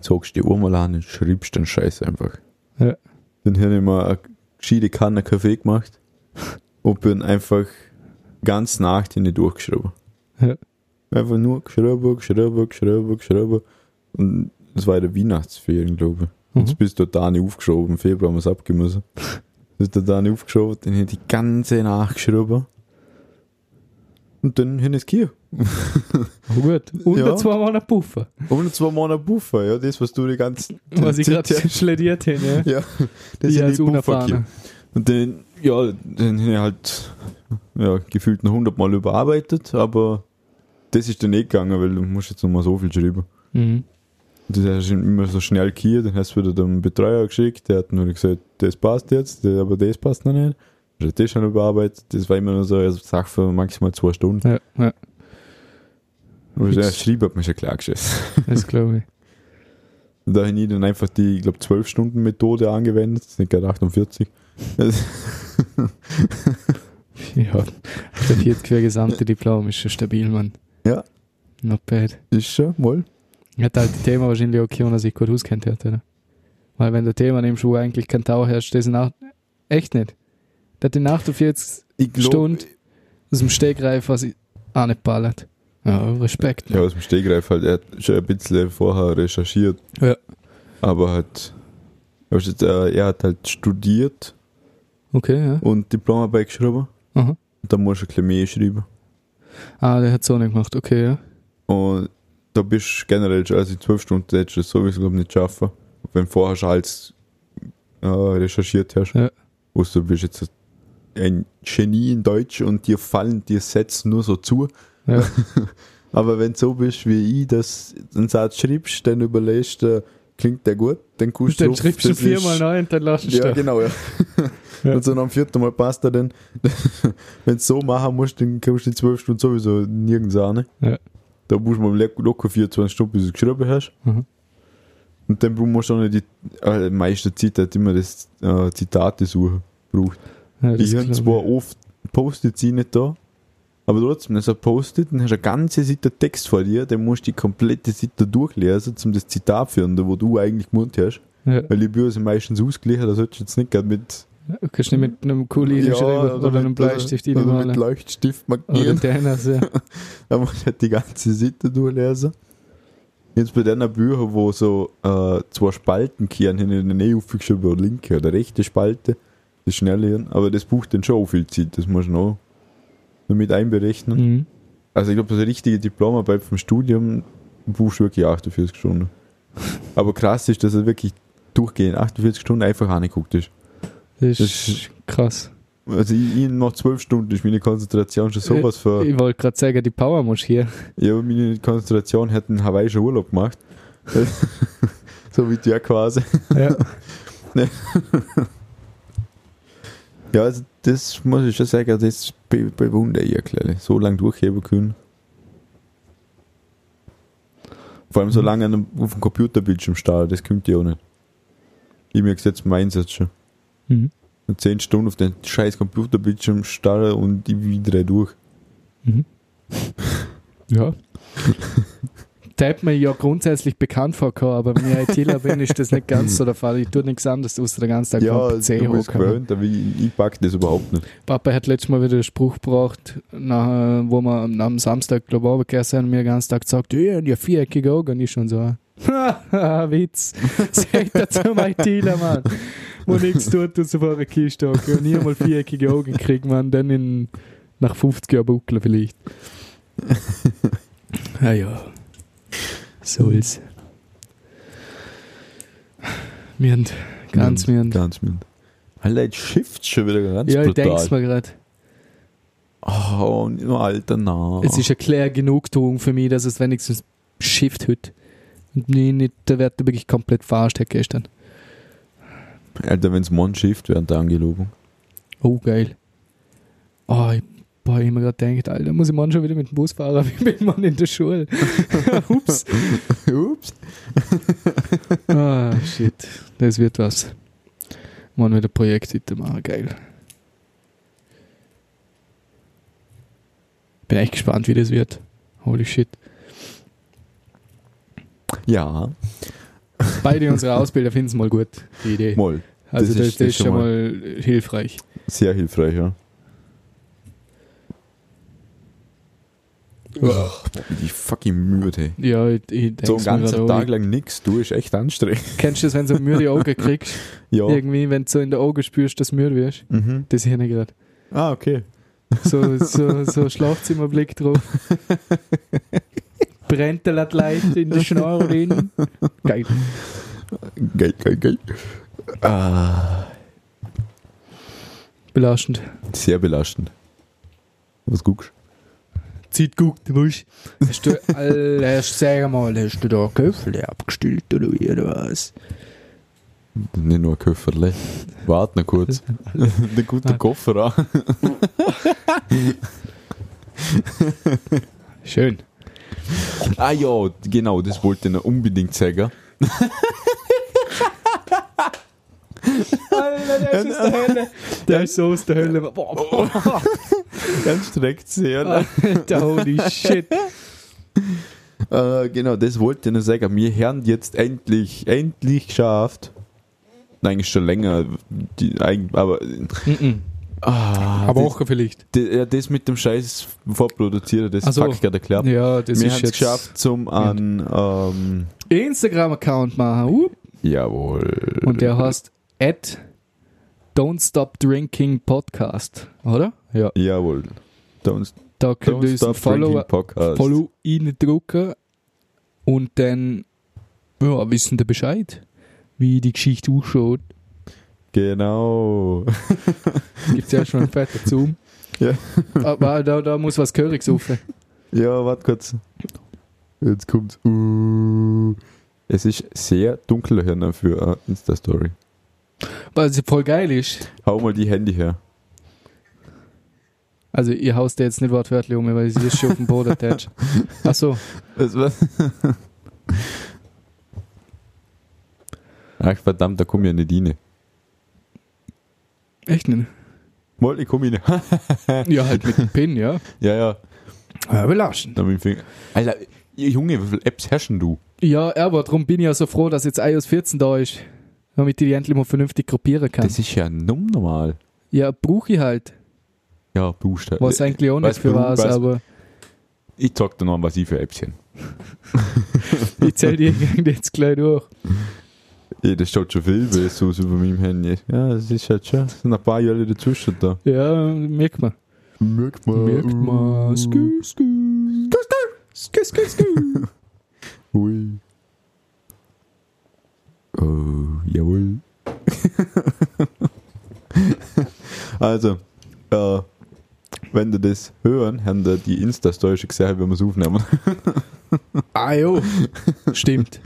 Sagst die Uhr mal an und schreibst den Scheiß einfach. Ja. Dann habe ich mir gescheite Kanne Kaffee gemacht und bin einfach ganz Nacht hin durchgeschrieben. Ja. Einfach nur geschrieben, geschrieben, geschrieben, geschrieben. Und es war in der Weihnachtsferien, glaube ich. Und Mhm. jetzt bist du da nicht aufgeschoben. Im Februar haben wir es abgemessen. Bist du da nicht aufgeschoben, dann hätte ich die ganze Nacht geschrieben. Und dann ich es hier. Oh gut. Und Ja. zwei Monate Puffer. Und zwei Monate Buffer, ja, das, was du die ganze Was ich gerade schlädiert habe. Ja. Ja, das Ich als die hier. Und dann, ja, dann habe ich halt ja, gefühlt noch hundertmal überarbeitet, aber das ist dann nicht gegangen, weil du musst jetzt noch mal so viel schreiben. Mhm. Das hast du immer so schnell hier, dann hast du wieder dem Betreuer geschickt, der hat nur gesagt, das passt jetzt, aber das passt noch nicht. Du das schon überarbeitet, das war immer nur so eine Sache für maximal zwei Stunden. Ja, ja, Aber Fix. das Schreiben hat mich schon klar geschissen. das glaube ich. Da habe ich dann einfach die, ich glaube, 12-Stunden-Methode angewendet, das sind gerade 48. Das, Ja, der vierte gesamte Diplom ist schon stabil, Mann. Ja. Not bad. ist schon, mal. Hat halt die Thema wahrscheinlich auch keiner sich gut auskennt hat, oder? Weil wenn der Thema im Schuh eigentlich kein Tau herrscht, das nach echt nicht. Der hat die 48 Ich glaub- Stunde aus dem Stegreif was auch nicht ballert. Ja, Respekt. Ja, aus dem Stegreif halt. Er hat schon ein bisschen vorher recherchiert. Ja. Aber halt, äh, er hat halt studiert Okay, ja. und Diplomarbeit geschrieben. Aha. Und dann musst du ein bisschen mehr schreiben. Ah, der hat so nicht gemacht, okay, ja. Und da bist du generell schon, also in 12 Stunden hättest du das sowieso glaub ich, nicht schaffen. Wenn du vorher schon alles äh, recherchiert hast. Ja. Wo du bist jetzt ein Genie in Deutsch und dir fallen die Sätze nur so zu. Ja. Aber wenn du so bist wie ich, dass du einen Satz schreibst, dann überlegst du, klingt der gut, dann guckst Dann drauf, schreibst du viermal neu und dann lass Ja, du genau, ja. Ja. Und so dem vierten Mal passt er dann. wenn du so machen musst, dann kommst du in zwölf Stunden sowieso nirgends an. Ja. Da musst du mal locker 24 Stunden, bis du es geschrieben hast. Mhm. Und dann musst du auch nicht die äh, meiste Zeit hat immer das äh, Zitate suchen. Braucht. Ja, das Ich habe zwar oft Post-its nicht da, aber trotzdem, wenn du ein Post-it, dann hast du eine ganze Seite Text vor dir, dann musst du die komplette Seite durchlesen, um das Zitat zu finden, wo du eigentlich gemeint hast. Ja. Weil die Bücher sind meistens ausgeglichen, da solltest du jetzt nicht gerade mit, Du kannst nicht mit einem Kuli Ja, schreiben oder, oder einem Bleistift oder reinmalen. mit Leuchtstift Oder markieren. Tennis, ja. Da musst du halt die ganze Seite durchlesen. Jetzt bei den Büchern, wo so äh, zwei Spalten kehren, hin in der Nähe aufgeschrieben, oder linke oder rechte Spalte, das schnelle Hirn, aber das bucht dann schon viel Zeit, das muss man auch noch mit einberechnen. Mhm. Also ich glaube, das richtige Diplomarbeit vom Studium buchst du wirklich 48 Stunden. Aber krass ist, dass er wirklich durchgehend 48 Stunden einfach angeguckt ist. Das Das- ist krass. Also ich, ich nach 12 Stunden ist meine Konzentration schon sowas für... Ich wollte gerade sagen, die Power muss hier. Ja, meine Konzentration hat in Hawaii schon Urlaub gemacht. so wie der quasi. Ja. Ja, also das muss ich schon sagen, das be bewundere ich ein kleines. So lange durchheben können. Vor allem so lange an einem- auf dem Computerbildschirm starren, das kommt ja auch nicht. Ich merke jetzt im Einsatz schon. Mhm. Und 10 Stunden auf den scheiß Computerbildschirm starren und ich wieder durch. Mhm. Ja. Hat mir ja grundsätzlich bekannt vorgekommen, aber wenn ich ITler bin, ist das nicht ganz so der Fall. Ich tue nichts anderes, außer den ganzen Tag Ja, du dem PC bist hocken. gewöhnt, aber ich, ich pack das überhaupt nicht. Papa hat letztes Mal wieder einen Spruch gebracht, nach, wo wir am- am Samstag, glaube ich, runtergegangen sind und mir den ganzen Tag gesagt, ja, ja, viereckige Augen. Und ich schon so, haha, Witz. Sagt er zum ITler, Mann. Wo nichts tut, aus vor einer Kiste hocken und nie einmal viereckige Augen kriegt man dann in, nach 50 Jahren buckeln vielleicht. ah ja, Wir haben ganz, haben Ganz mild. Alter, jetzt shifft schon wieder ganz ja, ich brutal. denk's mir gerade. Oh, nur alter na. Es ist eine klare Genugtuung für mich, dass es wenigstens schifft heute. Und nie nicht der Wert wirklich komplett verarscht hat gestern. Alter, wenn's morgen shifft während der Angelobung. Oh, geil. Oh, ich, boah, ich mir gerade gedacht, Alter, muss ich morgen schon wieder mit dem Bus fahren, wie bin man in der Schule. Ups. Ups. Ah, shit. Das wird was. Morgen wieder Projektseite machen, geil. Bin echt gespannt, wie das wird. Holy shit. Ja, Beide unsere Ausbilder finden es mal gut, die Idee. mal. Also Das das, ist- das ist schon mal hilfreich. Sehr hilfreich, ja. Die fucking müde. Ja, ich, ich denke So einen ganzen Tag lang nix, du ist echt anstrengend. Kennst du das, wenn du so müde Augen kriegst? Ja. Irgendwie, wenn du so in den Augen spürst, dass du müde wirst? Mhm. Das hier nicht gerade. Ah, okay. So, so, so Schlafzimmerblick drauf. Brennt der Leid in der Schnorren. Geil. Geil, geil, geil. Ah, Belastend. sehr belastend. Was guckst Zeit guckt, du weißt. Hast du, Alter, sag mal, hast du da Köffel abgestellt oder wie, oder was? Nicht nur Köfferle. Warte noch kurz. Den guten Ah. Koffer an. Schön. Ah ja, genau, das wollte ich noch unbedingt sagen. Alter, der ist aus der Hölle. Der ist so aus der Hölle. Boah. Dann streckt sie. Alter, holy shit. Äh, genau, das wollte ich noch sagen. Wir haben jetzt endlich, endlich geschafft. Nein, Eigentlich schon länger. Die, aber Mhm. ah, Aber das, auch vielleicht. das, ja, das mit dem Scheiß vorproduzieren, das Ach so. fuck ich gerade erklärt. Ja, das wir ist haben es geschafft zum an ähm, Instagram-Account machen. Uh. jawohl. Und der heißt at Don't Stop Drinking Podcast, oder? Ja. jawohl. Don't, Da könnt ihr uns Follow. Follow reindrücken und dann ja, wissen ihr Bescheid, wie die Geschichte ausschaut. Genau. Gibt ja schon einen fetten Zoom. Ja. Aber da, da muss was Gehöriges rufen. Ja, warte kurz. Jetzt kommt's. Uh. Es ist sehr dunkel hier für eine Insta-Story. Was voll geil ist. Hau mal die Handy her. Also ihr haust jetzt nicht wortwörtlich um, weil sie ist schon auf dem Boden attached. Achso, Was, was? Ach verdammt, da komm ich ja nicht rein. echt nicht. Mal, ich komm rein. Ja, halt mit dem Pin, ja. ja, ja. Ja, belastend. Finger. Alter, Junge, wie viele Apps herrschen du? Ja, aber darum bin ich ja so froh, dass jetzt iOS 14 da ist. Damit ich die endlich mal vernünftig gruppieren kann. Das ist ja numm normal. ja, brauche ich halt. Ja, Buchstaben. Was eigentlich auch nicht für was, weiß- aber Ich sag dir noch, was ich für Apps hin. ich zähle die jetzt gleich durch. Ey, das schaut schon viel besser aus über meinem Handy. Ja, das ist halt schon. Es sind ein paar Jahre dazwischen da. Ja, merkt man. Merkt man. Merkt man. Skü, skü. Skü, skü, skü. Ui. Oh, jawohl. also, äh, wenn du das hören, haben da die Insta-Story schon gesehen, wenn wir es aufnehmen. Ah, jo. Stimmt.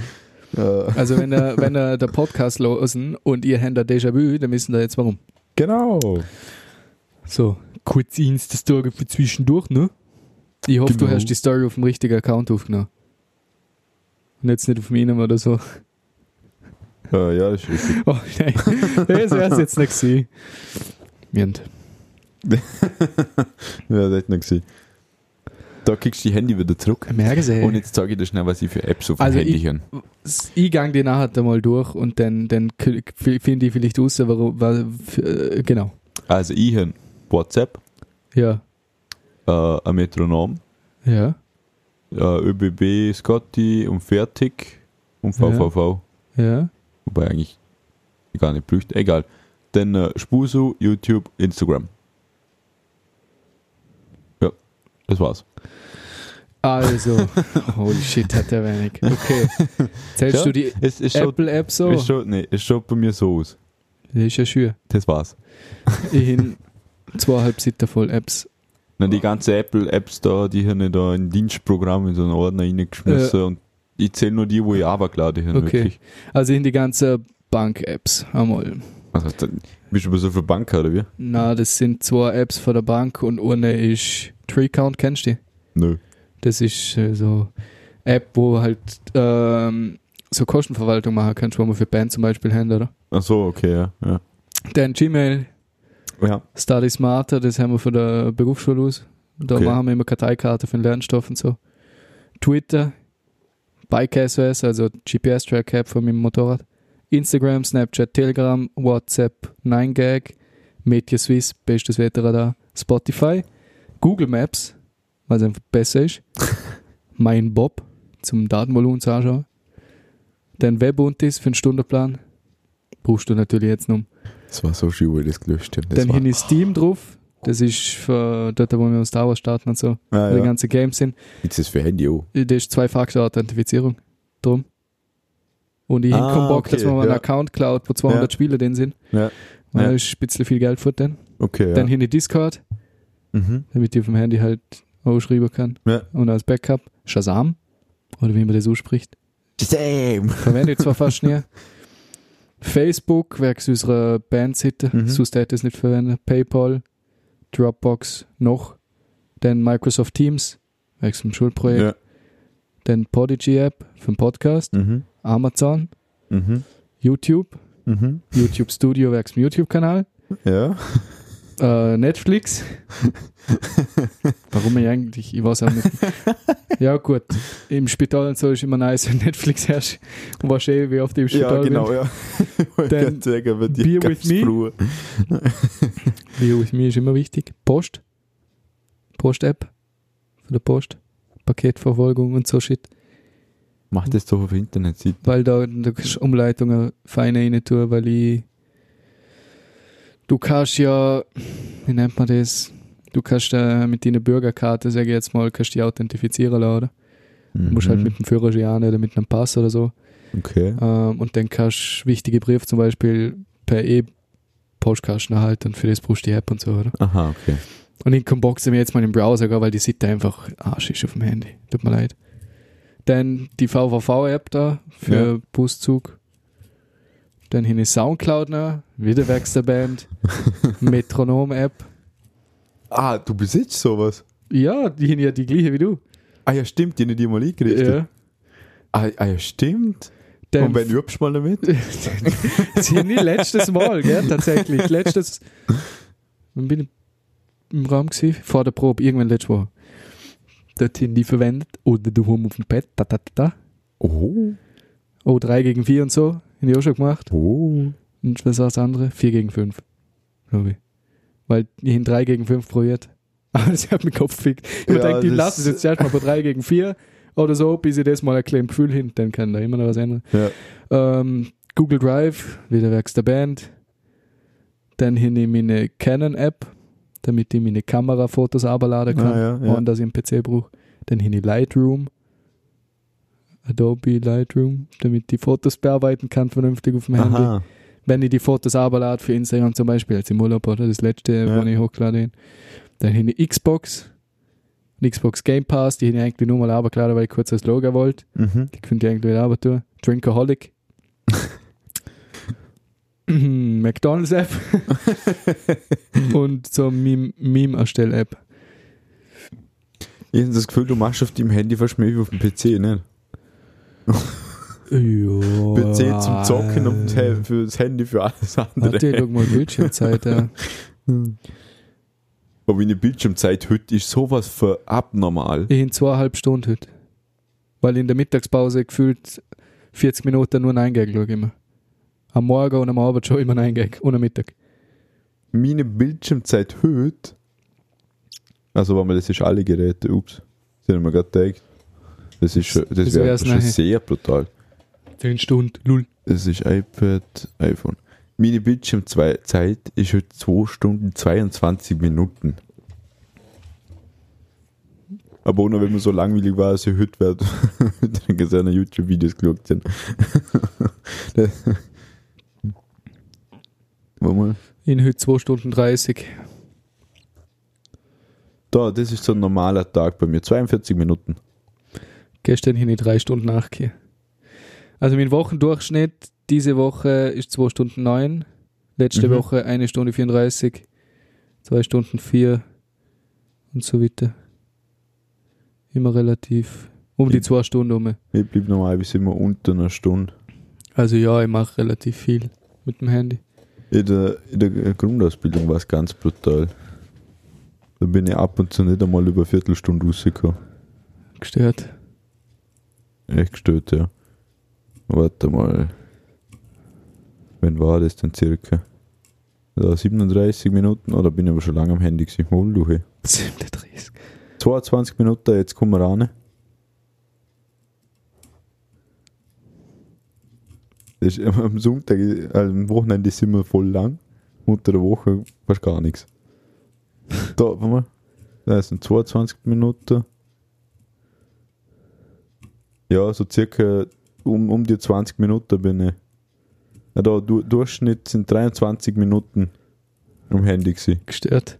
Äh, Also, wenn der, wenn der, der Podcast losen und ihr habt ein Déjà-vu, dann wissen wir jetzt warum. genau. So, kurz Insta-Story für zwischendurch, ne? Ich hoffe, du Genau. hast die Story auf dem richtigen Account aufgenommen. Und jetzt nicht auf meinem oder so. Äh, ja, das ist richtig. Oh nein, das wär's jetzt nicht gesehen. Mient. Ja, das nicht gesehen. Da kriegst du die Handy wieder zurück. Gesehen. Und jetzt zeige ich dir schnell, was ich für Apps auf dem Also Handy ich- habe. ich gang die nachher mal durch und dann, dann finde ich vielleicht raus, warum, wa- f- äh, genau. Also ich habe WhatsApp, Ja, äh, ein Metronom, ja, äh, ÖBB, Scotty und Fertig und Ja. VVV. ja. Wobei eigentlich gar nicht blüht. Egal. Dann äh, Spusu, YouTube, Instagram. Ja, das war's. Also, holy shit, hat der wenig. Okay. Zählst Ja, du die Apple-App so? es, schaut, nee, es schaut bei mir so aus. Das ist ja schön. Das war's. Ich hin zweieinhalb Seiten voll Apps. Na, die ganze Apple-Apps da, die haben ich da in Dienstprogramm in so einen Ordner reingeschmissen und ich zähle nur die, wo ich runtergeladen habe. Okay. Wirklich. Also in die ganze Bank-Apps einmal. Also, dann bist du so viel Banker, oder wie? Na, das sind zwei Apps von der Bank und eine ist TreeCount, kennst du die? Nö. Das ist äh, so App, wo halt ähm, so Kostenverwaltung machen kannst, wo man für Band zum Beispiel haben, oder? Ach so, okay, ja. Ja. Dann Gmail, ja. Study Smarter, das haben wir von der Berufsschule aus. Da Okay. machen wir immer Karteikarte für den Lernstoff und so. Twitter, Bike SOS, also GPS-Track-App von meinem Motorrad. Instagram, Snapchat, Telegram, WhatsApp, 9gag, Media Swiss, bestes Wetter da. Spotify, Google Maps, was einfach besser ist. mein Bob, zum Datenvolumen zu anschauen. Dann Webuntis für den Stundenplan. Brauchst du natürlich jetzt noch. Das war so schön, ich das gelöscht. Das Dann hin ist Steam drauf. Das ist für dort, wo wir Star Wars starten und so, ah, wo die ja. ganzen Games sind. Jetzt ist es für Handy auch. Das ist Zwei-Faktor-Authentifizierung. Drum. Und ich Ah, ah, Bock, okay, dass man mal einen ja. Account klaut, wo 200 Ja. Spieler drin sind. Ja. Ja. da ist ein bisschen viel Geld für den. Okay, ja. Dann hin in Discord, mhm. damit ich auf dem Handy halt ausschreiben kann. Ja. Und als Backup Shazam. Oder wie man das ausspricht. Same. Verwende ich zwar fast nie. Facebook, wegen unserer Bandseite, Mhm. sonst hätte ich es nicht verwendet. PayPal, Dropbox noch. Dann Microsoft Teams, wegen dem Schulprojekt. Ja. Dann Podigy App für den Podcast. Mhm. Amazon, Mhm. YouTube, Mhm. YouTube Studio wegen dem YouTube-Kanal. Ja. Äh, Netflix. Warum ich eigentlich, ich weiß auch nicht. Ja, gut. Im Spital und so ist immer nice, wenn Netflix herrscht. Und weißt eh, wie oft ich im Spital Ja, genau, ja. Ich wollte Dann sagen, Beer with me. bin. Wie aus mir ist immer wichtig. Post. Post-App. Für die Post. Paketverfolgung und so Shit. Mach das doch auf Internetseite. Weil da, da kannst du Umleitungen feine rein tun, weil ich. Du kannst ja, wie nennt man das? Du kannst äh, mit deiner Bürgerkarte, sage ich jetzt mal, kannst die authentifizieren lassen. oder? Du musst halt Mhm. mit dem Führerschein oder mit einem Pass oder so. Okay. Ähm, und dann kannst du wichtige Briefe zum Beispiel per E-Postkasten erhalten. Für das brauchst du die App und so, oder? Aha, okay. Und ich kann boxen mir jetzt mal im Browser, gell, weil die Seite einfach Arsch ist auf dem Handy. Tut mir leid. Dann die VVV-App da für Ja. Buszug. Dann hin ist Soundcloud noch, wieder Band. Metronom-App. Ah, du besitzt sowas? Ja, die haben ja die gleiche wie du. Ah ja, stimmt, die haben die mal eingerichtet. Ja. Ah, ah ja, stimmt. Dann Und wenn übst du mal damit? Sie haben nie letztes Mal, gell, tatsächlich. Letztes. Wann bin ich im Raum gewesen? Vor der Probe, irgendwann letztes Mal. Dort haben die verwendet. Oder daheim auf dem Bett. Da, da, da. Oh. Oh, 3 gegen 4 und so. Haben die auch schon gemacht. Oh. Und was war das andere? 4 gegen 5. Glaube ich. Weil die haben 3 gegen 5 probiert. Aber das hat mir Kopf gefickt. Ich Ja, denke, die lassen es jetzt erstmal bei 3 gegen 4 oder so, bis sie das mal ein kleines Gefühl hin, dann kann da immer noch was ändern. Ja. Ähm, Google Drive, wieder werks der Band. Dann hier nehme ich eine Canon-App, damit ich meine Kamerafotos abladen kann, Ah, ja, ja. ohne dass ich einen PC brauche. Dann hier Lightroom, Adobe Lightroom, damit ich die Fotos bearbeiten kann, vernünftig auf dem Handy. Wenn ich die Fotos abladen für Instagram zum Beispiel, als im Urlaub oder das letzte, Ja. wo ich hochgeladen habe. Dann hier eine Xbox, Xbox Game Pass, die habe ich eigentlich nur mal abgeladen, weil ich kurz das Logo wollte. Mhm. Die könnte ich eigentlich wieder aber tun. Drinkaholic. McDonalds App. und so Meme- Meme-Erstell-App. Ich habe das Gefühl, du machst auf dem Handy fast mehr wie auf dem PC, ne? Ja. PC zum Zocken und das He- für das Handy für alles andere. Warte, schau mal Bildschirmzeit. Ja. Aber meine Bildschirmzeit heute ist sowas für abnormal. Ich in zweieinhalb Stunden heute. Weil in der Mittagspause gefühlt 40 Minuten nur ein Gag schaue immer. Am Morgen und am Abend schon immer ein Gag. Und am Mittag. Meine Bildschirmzeit heute, also wenn man das ist alle Geräte, ups, haben wir gerade gedacht. Das ist schon, das Das wäre wär's schon nachher. sehr brutal. 10 Stunden. Lull. Das ist iPad, iPhone. Meine Bildschirmzeit ist heute 2 Stunden 22 Minuten. Aber nur, wenn man so langweilig war, als ich heute werde, dann gesehen YouTube-Videos geschaut sind. Warte mal. In heute 2 Stunden 30. Da, das ist so ein normaler Tag bei mir. 42 Minuten. Gestern hin ich 3 Stunden nachgehen. Also mein Wochendurchschnitt diese Woche ist 2 Stunden 9. Letzte Mhm. Woche 1 Stunde 34. 2 Stunden 4. Und so weiter. Immer relativ um die Ich- 2 Stunden um. Ich blieb normal bis immer unter einer Stunde. Also ja, ich mache relativ viel mit dem Handy. In der, in der Grundausbildung war es ganz brutal. Da bin ich ab und zu nicht einmal über eine Viertelstunde rausgekommen. Gestört. Echt gestört, ja. Warte mal. Wann war das denn circa? Ja, 37 Minuten, oder bin ich aber schon lange am Handy gewesen? Hol du hey. 37. 22 Minuten, jetzt kommen wir ran. Das ist, am Sonntag, äh, am Wochenende ist immer voll lang. Unter der Woche fast gar nichts. Da, warte mal. Das sind 22 Minuten. Ja, so circa um, um die 20 Minuten bin ich. Ja, da, du, Durchschnitt sind 23 Minuten am Handy gewesen. Gestört.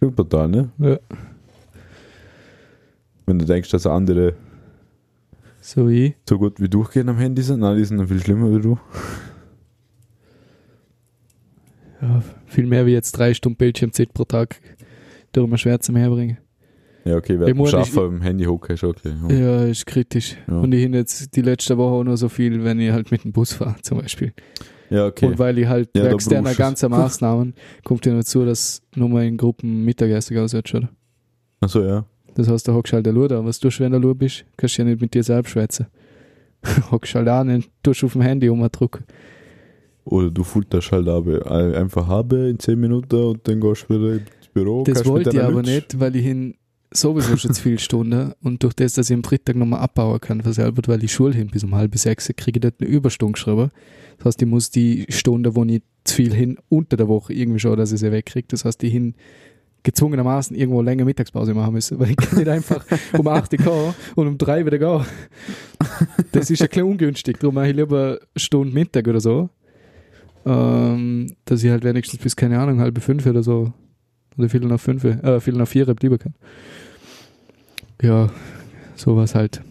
Schon brutal, ne? Ja. Wenn du denkst, dass andere So wie ich. so gut wie durchgehen am Handy sind, nein, die sind noch viel schlimmer wie du. Ja, viel mehr wie jetzt drei Stunden Bildschirmzeit pro Tag. Darum schwer zum Herbringen. Ja, okay, wer Ich muss- schaffen am Handy hocken, ist okay. Ja. Ja, ist kritisch. Ja. Und ich hin jetzt die letzte Woche auch noch so viel, wenn ich halt mit dem Bus fahre, zum Beispiel. Ja, okay. Und weil ich halt Ja, wegen du's. ganzen Maßnahmen kommt ja dazu, dass nur mal in Gruppen Mittagessen auswärts, oder? Achso, ja. Das heißt, da hockst du halt der Lur da. Was tust du, wenn du Lur bist? Kannst du ja nicht mit dir selbst schwätzen. hockst halt an und tust auf dem Handy umdrücken. Oder du futterst halt einfach habe in 10 Minuten und dann gehst du wieder ins Büro. Das wollte ich aber nicht, weil ich hin sowieso schon zu viele Stunden und durch das, dass ich am Freitag nochmal abbauen kann für selber, weil ich Schule hin bis um halb sechs, kriege ich dort eine Überstunde geschrieben. Das heißt, ich muss die Stunde, wo ich zu viel hin unter der Woche irgendwie schon, dass ich sie wegkriege. Das heißt, ich hin gezwungenermaßen irgendwo länger Mittagspause machen müssen, weil ich kann nicht einfach um 8 Uhr gehen und um 3 wieder gehen. Das ist ein bisschen ungünstig, darum mache ich lieber Stunde Mittag oder so. Ähm, dass ich halt wenigstens bis, keine Ahnung, halb fünf oder so oder Viertel nach fünf, äh, Viertel nach vier bleiben kann. Ja, sowas halt.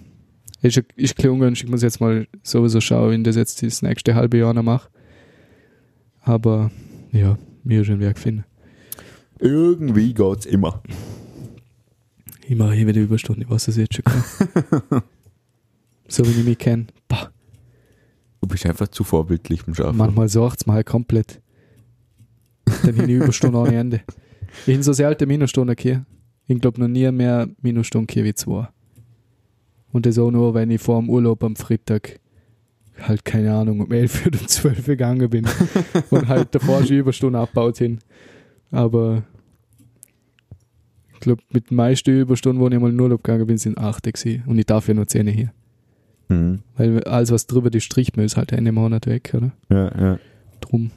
Ist, ist ein ungünstig, ich muss jetzt mal sowieso schauen, wenn das jetzt das nächste halbe Jahr noch mache. Aber ja, mir schon Werk finden. Irgendwie geht's immer. Ich mache hier wieder Überstunden, ich weiß das jetzt schon so wie ich mich kenne. Du bist einfach zu vorbildlich beim Schaffen. manchmal sagt es mal halt komplett. Dann habe ich Überstunden ohne Ende. Ich habe so selten Minusstunden hier. Ich glaube noch nie mehr Minusstunden hier wie zwei. Und das auch nur, wenn ich vor dem Urlaub am Freitag halt, keine Ahnung, um 11 oder um 12 Uhr gegangen bin und halt davor schon Überstunden abgebaut hin. Aber ich glaube, mit den meisten Überstunden, wo ich mal in Urlaub gegangen bin, sind 8 gewesen. Und ich darf ja nur 10 hier. Mhm. Weil alles, was drüber die Strichmüll ist, halt Ende Monat weg, oder? Ja, ja. Drum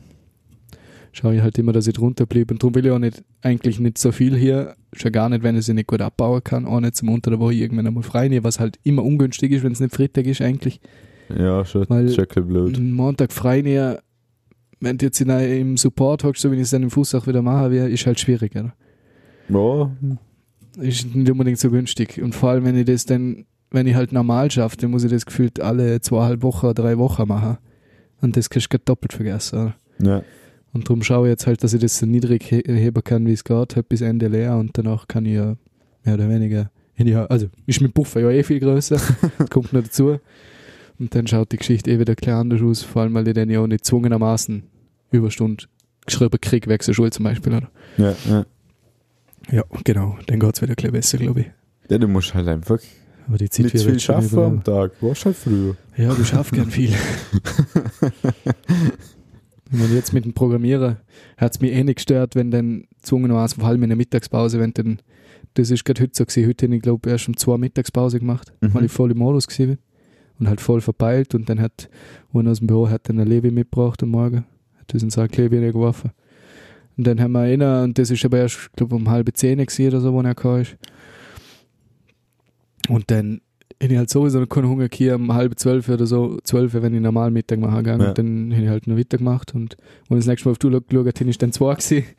schaue ich halt immer, dass ich drunter blieb. Und drum will ich auch nicht, eigentlich nicht so viel hier. Schon gar nicht, wenn ich sie nicht gut abbauen kann. Auch nicht zum Unter der Woche irgendwann einmal frei nehmen, was halt immer ungünstig ist, wenn es nicht Freitag ist eigentlich. Ja, schon Weil- Schöckel blöd. Montag frei nehmen, wenn du jetzt in, einem- im Support hockst, so wie ich es dann im Fuß auch wieder machen will, ist halt schwierig, oder? Ja, Ist nicht unbedingt so günstig. Und vor allem, wenn ich das dann, wenn ich halt normal schaffe, dann muss ich das gefühlt alle zweieinhalb Wochen, drei Wochen machen. Und das kannst du doppelt vergessen, oder? ja. Und darum schaue ich jetzt halt, dass ich das so niedrig he heben kann, wie es geht, halt bis Ende leer und danach kann ich ja mehr oder weniger, ja, also ist mein Puffer ja eh viel größer, das kommt noch dazu. Und dann schaut die Geschichte eh wieder klar anders aus, vor allem weil ich dann ja auch nicht zwungenermaßen Überstunde geschrieben krieg, wegen der Schule zum Beispiel, oder? Ja, ja. Ja, genau, dann geht es wieder ein besser, glaube ich. Ja, du musst halt einfach Aber die Zeit nicht viel schaffen am Tag. Warst halt früher. Ja, du schaffst gern viel. Meine, jetzt mit dem Programmieren hat es mich eh nicht gestört, wenn dann zwungenermaßen, vor allem in der Mittagspause, wenn dann, das ist gerade heute so gewesen, heute habe ich glaube erst um zwei Mittagspause gemacht, Mhm. weil ich voll im Modus gewesen bin und halt voll verpeilt und dann hat einer aus dem Büro hat dann ein Levi mitgebracht am Morgen, hat in seine Levi geworfen. Und dann haben wir einer, und das ist aber erst, glaube um halbe zehn gewesen oder so, wo er ist. Und dann habe ich halt sowieso noch keinen Hunger gehabt, um halb zwölf oder so, zwölf, wenn ich normal Mittag machen gegangen. Ja. Und dann habe ich halt noch Mittag gemacht und, und das nächste Mal auf die Uhr geschaut, habe ich dann zwei gewesen.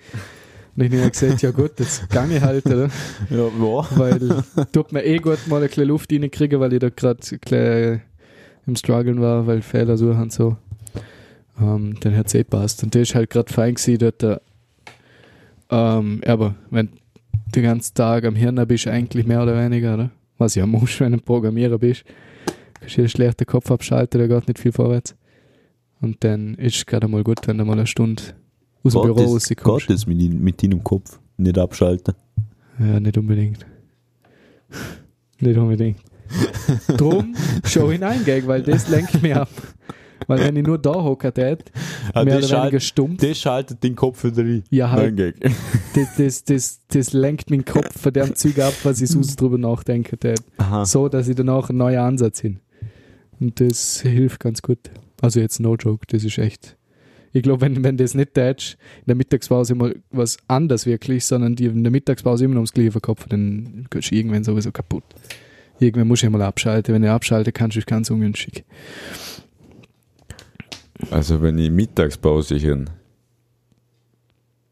Und ich habe gesagt, ja gut, jetzt gange halt, oder? Ja, ja. Weil tut mir eh gut mal ein bisschen Luft reinkriegen, weil ich da gerade im Struggeln war, weil Fehler suchen und so. Ähm, dann hat es eh passt. Und der ist halt gerade fein gewesen, dort, äh, ähm, aber wenn du den ganzen Tag am Hirn bist, eigentlich mehr oder weniger, oder? Was ja musst, wenn du ein Programmierer bist. Kannst du dir schlecht den Kopf abschalten, da geht nicht viel vorwärts. Und dann ist es gerade mal gut, wenn du mal eine Stunde aus dem Büro Geht rauskommst. das mit, mit deinem Kopf? Nicht abschalten. Ja, nicht unbedingt. nicht unbedingt. Drum schau hineingehen, weil das lenkt mich ab. Weil wenn ich nur da hocke, tät, Ah, mehr das, oder weniger schalt, stumpf, das schaltet den Kopf wieder rein. ja halt, Nein, das, das, das, das lenkt meinen Kopf von dem Zeug ab, was ich sonst drüber nachdenke, tät. Aha. So, dass ich danach einen neuen Ansatz hin. Und das hilft ganz gut. Also jetzt no joke, das ist echt. Ich glaube, wenn, wenn das nicht tätsch, in der Mittagspause mal was anderes wirklich, sondern die in der Mittagspause immer noch ums Gleiche verkopfen, dann gehst du irgendwann sowieso kaputt. Irgendwann muss ich mal abschalten. Wenn ich abschalte, kannst du es ganz ungünstig. Also wenn ich Mittagspause hin,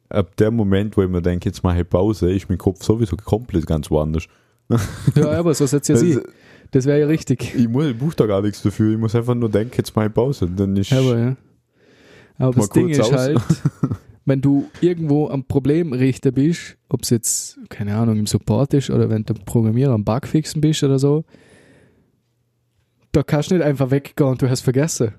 ab dem Moment, wo ich mir denke, jetzt mache ich Pause, ist mein Kopf sowieso komplett ganz woanders. Ja, aber so setzt ja sie. Das wäre ja richtig. ich, muss, ich buche da gar nichts dafür, ich muss einfach nur denken, jetzt mache ich Pause. Dann ist Aber ja. Aber das Ding ist aus. halt, wenn du irgendwo am Problemrichter bist, ob es jetzt, keine Ahnung, im Support ist oder wenn du Programmierer am Bug fixen bist oder so, da kannst du nicht einfach weggehen und du hast vergessen.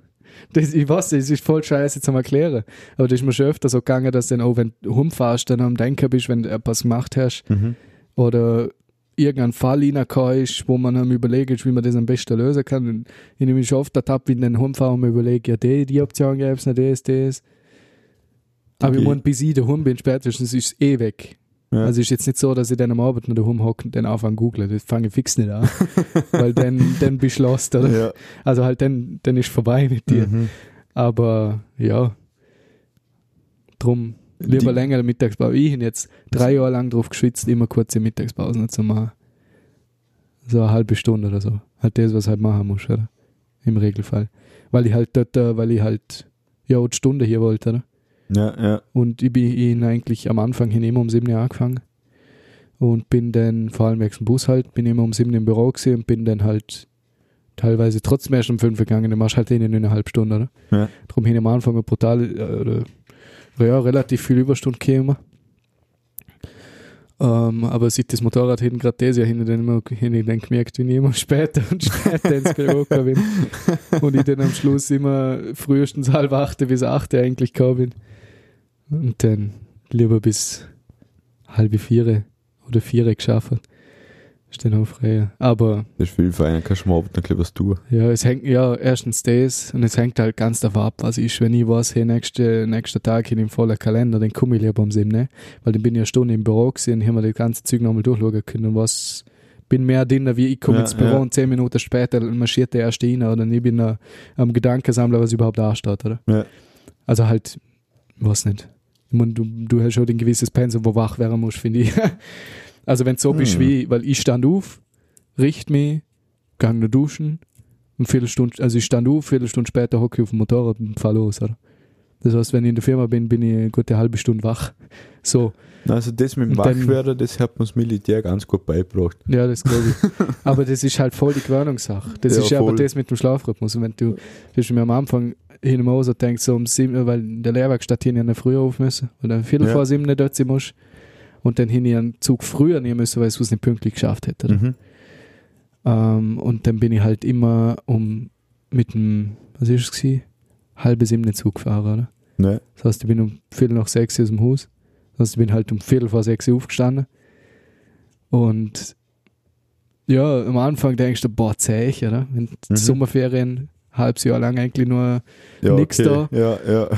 Das, ich weiß, das ist voll scheiße zum Erklären. Aber das ist mir schon öfter so gegangen, dass dann auch, wenn du rumfährst, dann am Denken bist, wenn du etwas gemacht hast Mhm. oder irgendein Fall reingekommen ist, wo man am überlegen ist, wie man das am besten lösen kann. Und ich nehme mich schon oft ertappt, wie ich den Rumfahre und mir überlege, ja, die, die Option gäbe es nicht, das, das. Aber ich Okay. meine, bis ich daheim bin, spätestens ist es eh weg. Ja. Also ist jetzt nicht so, dass ich dann am Abend noch daheim hocke und dann anfange googeln. Das fange ich fix nicht an. Weil dann, dann bist du lost, oder? ja. Also halt, dann, dann ist vorbei mit dir. Mhm. Aber ja, drum lieber Die- längere Mittagspause. Ich habe jetzt drei Jahre lang drauf geschwitzt, immer kurze Mittagspausen zu machen. So eine halbe Stunde oder so. Halt das, was halt machen musst, oder? Im Regelfall. Weil ich halt dort, äh, weil ich halt ja die Stunde hier wollte, oder? Ja, ja. Und ich bin ihn eigentlich am Anfang hin immer um sieben Uhr angefangen. Und bin dann, vor allem wegen dem Bus halt, bin immer um sieben im Büro gewesen und bin dann halt teilweise trotzdem erst um fünf gegangen. Dann machst du halt in eine halbe Stunde, oder? Ja. Darum hin am Anfang brutal, äh, oder, ja, relativ viel Überstunden gekommen. Ähm, aber seit das Motorrad hinten gerade das Jahr hinten dann immer hin, ich dann gemerkt, wie ich immer später und später ins Büro bin. Und ich dann am Schluss immer frühestens halb acht bis acht eigentlich gekommen bin. Und dann lieber bis halbe vier oder vier geschafft. Ist dann auch freier. Aber Das ist viel feiner, kannst du mal dann was tun. ja, es hängt, ja, erstens das und es hängt halt ganz davon ab, was ist. Wenn ich weiß, hey, nächste, nächster Tag in dem vollen Kalender, dann komme ich lieber um sieben, ne? Weil dann bin ich eine Stunde im Büro gewesen und habe mir das ganze Zeug nochmal durchschauen können, was bin mehr drin, wie ich komme Ja, ins Büro ja. und zehn Minuten später marschiert der erste rein oder ich bin am Gedankensammler, was überhaupt da steht, oder? Ja. Also halt, weiß nicht. Ich mein, du, du hast schon ein gewisses Pensum, wo wach werden musst, finde ich. also wenn du so bist Hm. wie, weil ich stand auf, richt mich, gang nur duschen, eine Viertelstunde, also ich stand auf, Viertelstunde später hocke ich auf dem Motorrad und fahr los, oder? Das heißt, wenn ich in der Firma bin, bin ich eine gute halbe Stunde wach. So, Also das mit dem Und Wachwerden, das hat mir das Militär ganz gut beigebracht. ja, das glaube ich. aber das ist halt voll die Gewöhnungssache. Das Ja, ist ja aber das mit dem Schlafrhythmus. Und wenn du, du hast mir am Anfang hin und Hause denkst, so um sieben, weil in der Lehrwerkstatt hin ja früher auf müssen, oder Viertel Ja. vor sieben nicht dort sein musst. Und dann hin einen Zug früher nehmen müssen, weil ich es nicht pünktlich geschafft hätte. Mhm. Ähm, und dann bin ich halt immer um mit dem, was ist es gewesen? Halbe sieben Zug gefahren, oder? Ne? Das heißt, ich bin um Viertel nach sechs aus dem Haus. Das heißt, ich bin halt um Viertel vor sechs aufgestanden. Und ja, am Anfang denkst du, boah, zäh ich, oder? Wenn die Mhm. Sommerferien halbes Jahr lang eigentlich nur Ja, Nix okay. Ja, ja.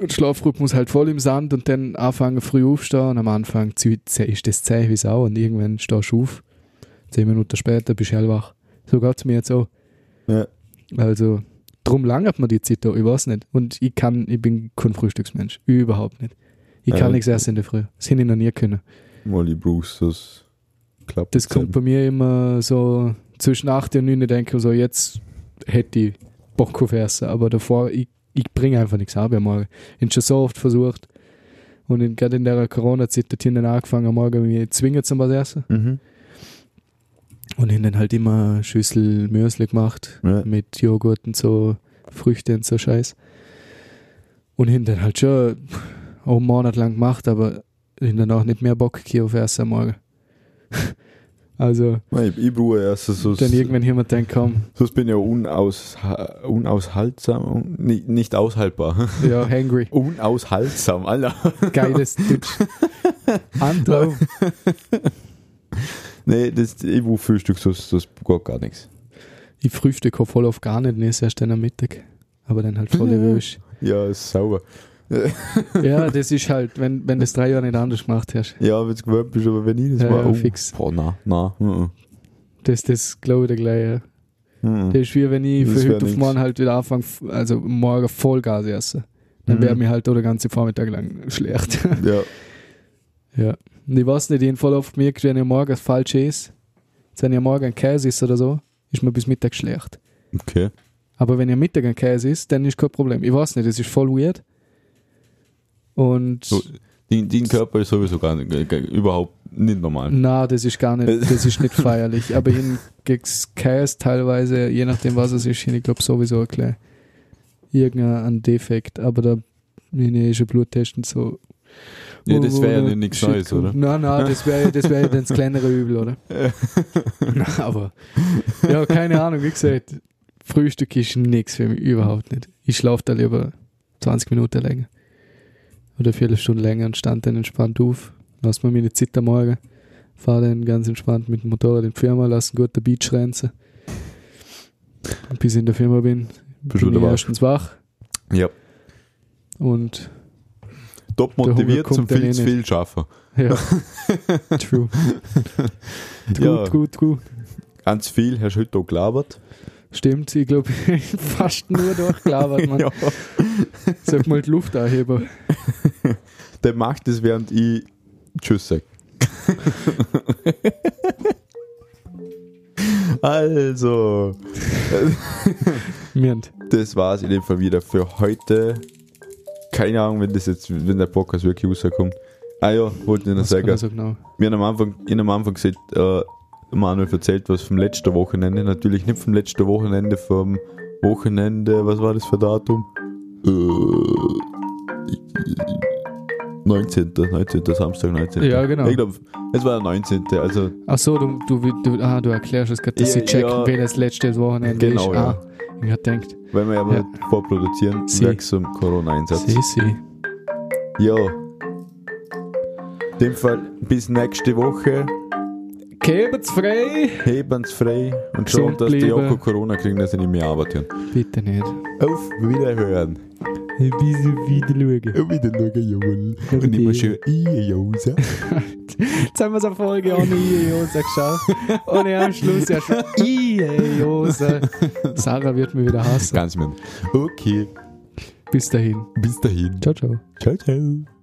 und Schlafrhythmus halt voll im Sand und dann anfangen früh aufstehen und am Anfang ist das zäh wie Sau und irgendwann stehst du auf. Zehn Minuten später bist du hellwach. So geht's mir jetzt auch. Ja. Also, drum langert man die Zeit da, ich weiß nicht. Und ich kann, ich bin kein Frühstücksmensch. Überhaupt nicht. Ich kann Ja. nichts essen in der Früh. Das hätte ich noch nie können. Molly Bruce, das klappt. Das kommt bei mir immer so zwischen 8 und 9 denke ich so, jetzt hätte ich Bock auf Essen. Aber davor, ich, ich bringe einfach nichts ab am Morgen. Ich habe schon so oft versucht. Und in, gerade in der Corona-Zeit hat ich dann angefangen, am Morgen mich zwingen zum was essen. Mhm. Und ich dann halt immer eine Schüssel Müsli gemacht. Ja. mit Joghurt und so Früchte und so Scheiß. Und hin dann halt schon auch einen Monat lang gemacht, aber hin dann auch nicht mehr Bock auf Essen am Morgen. also Ich, ich brauche erst so. dann irgendwann jemand denkt, komm, Sonst bin ich ja unaus, unaushaltsam, un- nicht, nicht aushaltbar. ja, hangry, Unaushaltsam, Alter. geiles Deutsch. Andro, Nee, das, ich brauche Frühstück, sonst, sonst geht gar nichts. ich frühstücke voll auf gar nicht, nicht erst dann am Mittag. Aber dann halt voll nervös. Ja, ist sauber. Ja, das ist halt, wenn, wenn das drei Jahre nicht anders gemacht hast. Ja, wenn du gewöhnt bist, aber wenn ich das Ja, mache, ja, oh, fix. Boah, na, na. mhm. Das, das glaube ich dir gleich, ja. Mhm. Das ist wie wenn ich Das für heute auf morgen halt wieder anfange, also morgen Vollgas essen. Dann Mhm. wäre mir halt den ganzen Vormittag lang schlecht. Ja, ja. Und ich weiß nicht, ich habe voll oft gemerkt, wenn ich morgen falsch ist, wenn ich morgen ein Käse ist oder so, ist mir bis Mittag schlecht. okay. Aber wenn ihr Mittag ein Käse ist, dann ist kein Problem. Ich weiß nicht, das ist voll weird. Und So, dein, dein Körper ist sowieso gar nicht, überhaupt nicht normal. na, das ist gar nicht, das ist nicht feierlich. Aber in Käse teilweise, je nachdem was es ist, ich glaube sowieso ein klein irgendein Defekt. Aber da bin ich eh schon Bluttest und so. Ja, das wäre ja nicht nichts Neues, oder? Nein, nein, das wäre das wär ja dann das kleinere Übel, oder? Na, aber, ja, keine Ahnung, wie gesagt, Frühstück ist nichts für mich, überhaupt nicht. Ich schlafe da lieber 20 Minuten länger. Oder eine Viertelstunde länger und stand dann entspannt auf. Lass mir meine Zeit am Morgen. Fahre dann ganz entspannt mit dem Motorrad in die Firma, lass einen guten Beach renzen. Und bis ich in der Firma bin, Bist du bin ich wach? erstens wach Ja. und Top motiviert zum dann viel eh zu viel schaffen. ja. True. gut, Ja. gut, gut. Ganz viel hast du heute auch gelabert. Stimmt, ich glaube, fast nur durchgelabert, man. Ja. Sag mal die Luft anheben. Der macht es, während ich Tschüss sag. also, Mirnd. das war's in dem Fall wieder für heute. Keine Ahnung, wenn das jetzt, wenn der Podcast wirklich rauskommt. Ah ja, wollte ich noch sagen. so genau? Wir haben am Anfang, ich hab am Anfang gesagt, äh, Manuel erzählt was vom letzten Wochenende. Natürlich nicht vom letzten Wochenende, vom Wochenende, was war das für Datum? Äh, 19. 19. Samstag, 19. Ja, genau. Ich glaube, es war der 19. Also, Ach so, du, du, du, ah, du erklärst es gerade, dass Ja, sie checken, ja. wer das letzte Wochenende Genau, ist. ja. Ah, ich hab gedacht, wenn wir aber Ja. nicht vorproduzieren, Sie. wirksam Corona-Einsatz. sie, sie. Ja. In dem Fall bis nächste Woche. Gebt's frei! Heben's frei und schauen, dass die auch Corona kriegen, dass sie nicht mehr arbeiten. Bitte nicht. Auf Wiederhören. Wieso wieder schauen? Wieder schauen, jawohl. Und immer schön Hose. Jetzt haben wir so eine Folge ohne Iejosa geschafft. Und ja, am Schluss ja schon Iejosa. Sarah wird mir wieder hassen. Ganz mit. Okay, Bis dahin. bis dahin. Ciao, ciao. Ciao, ciao.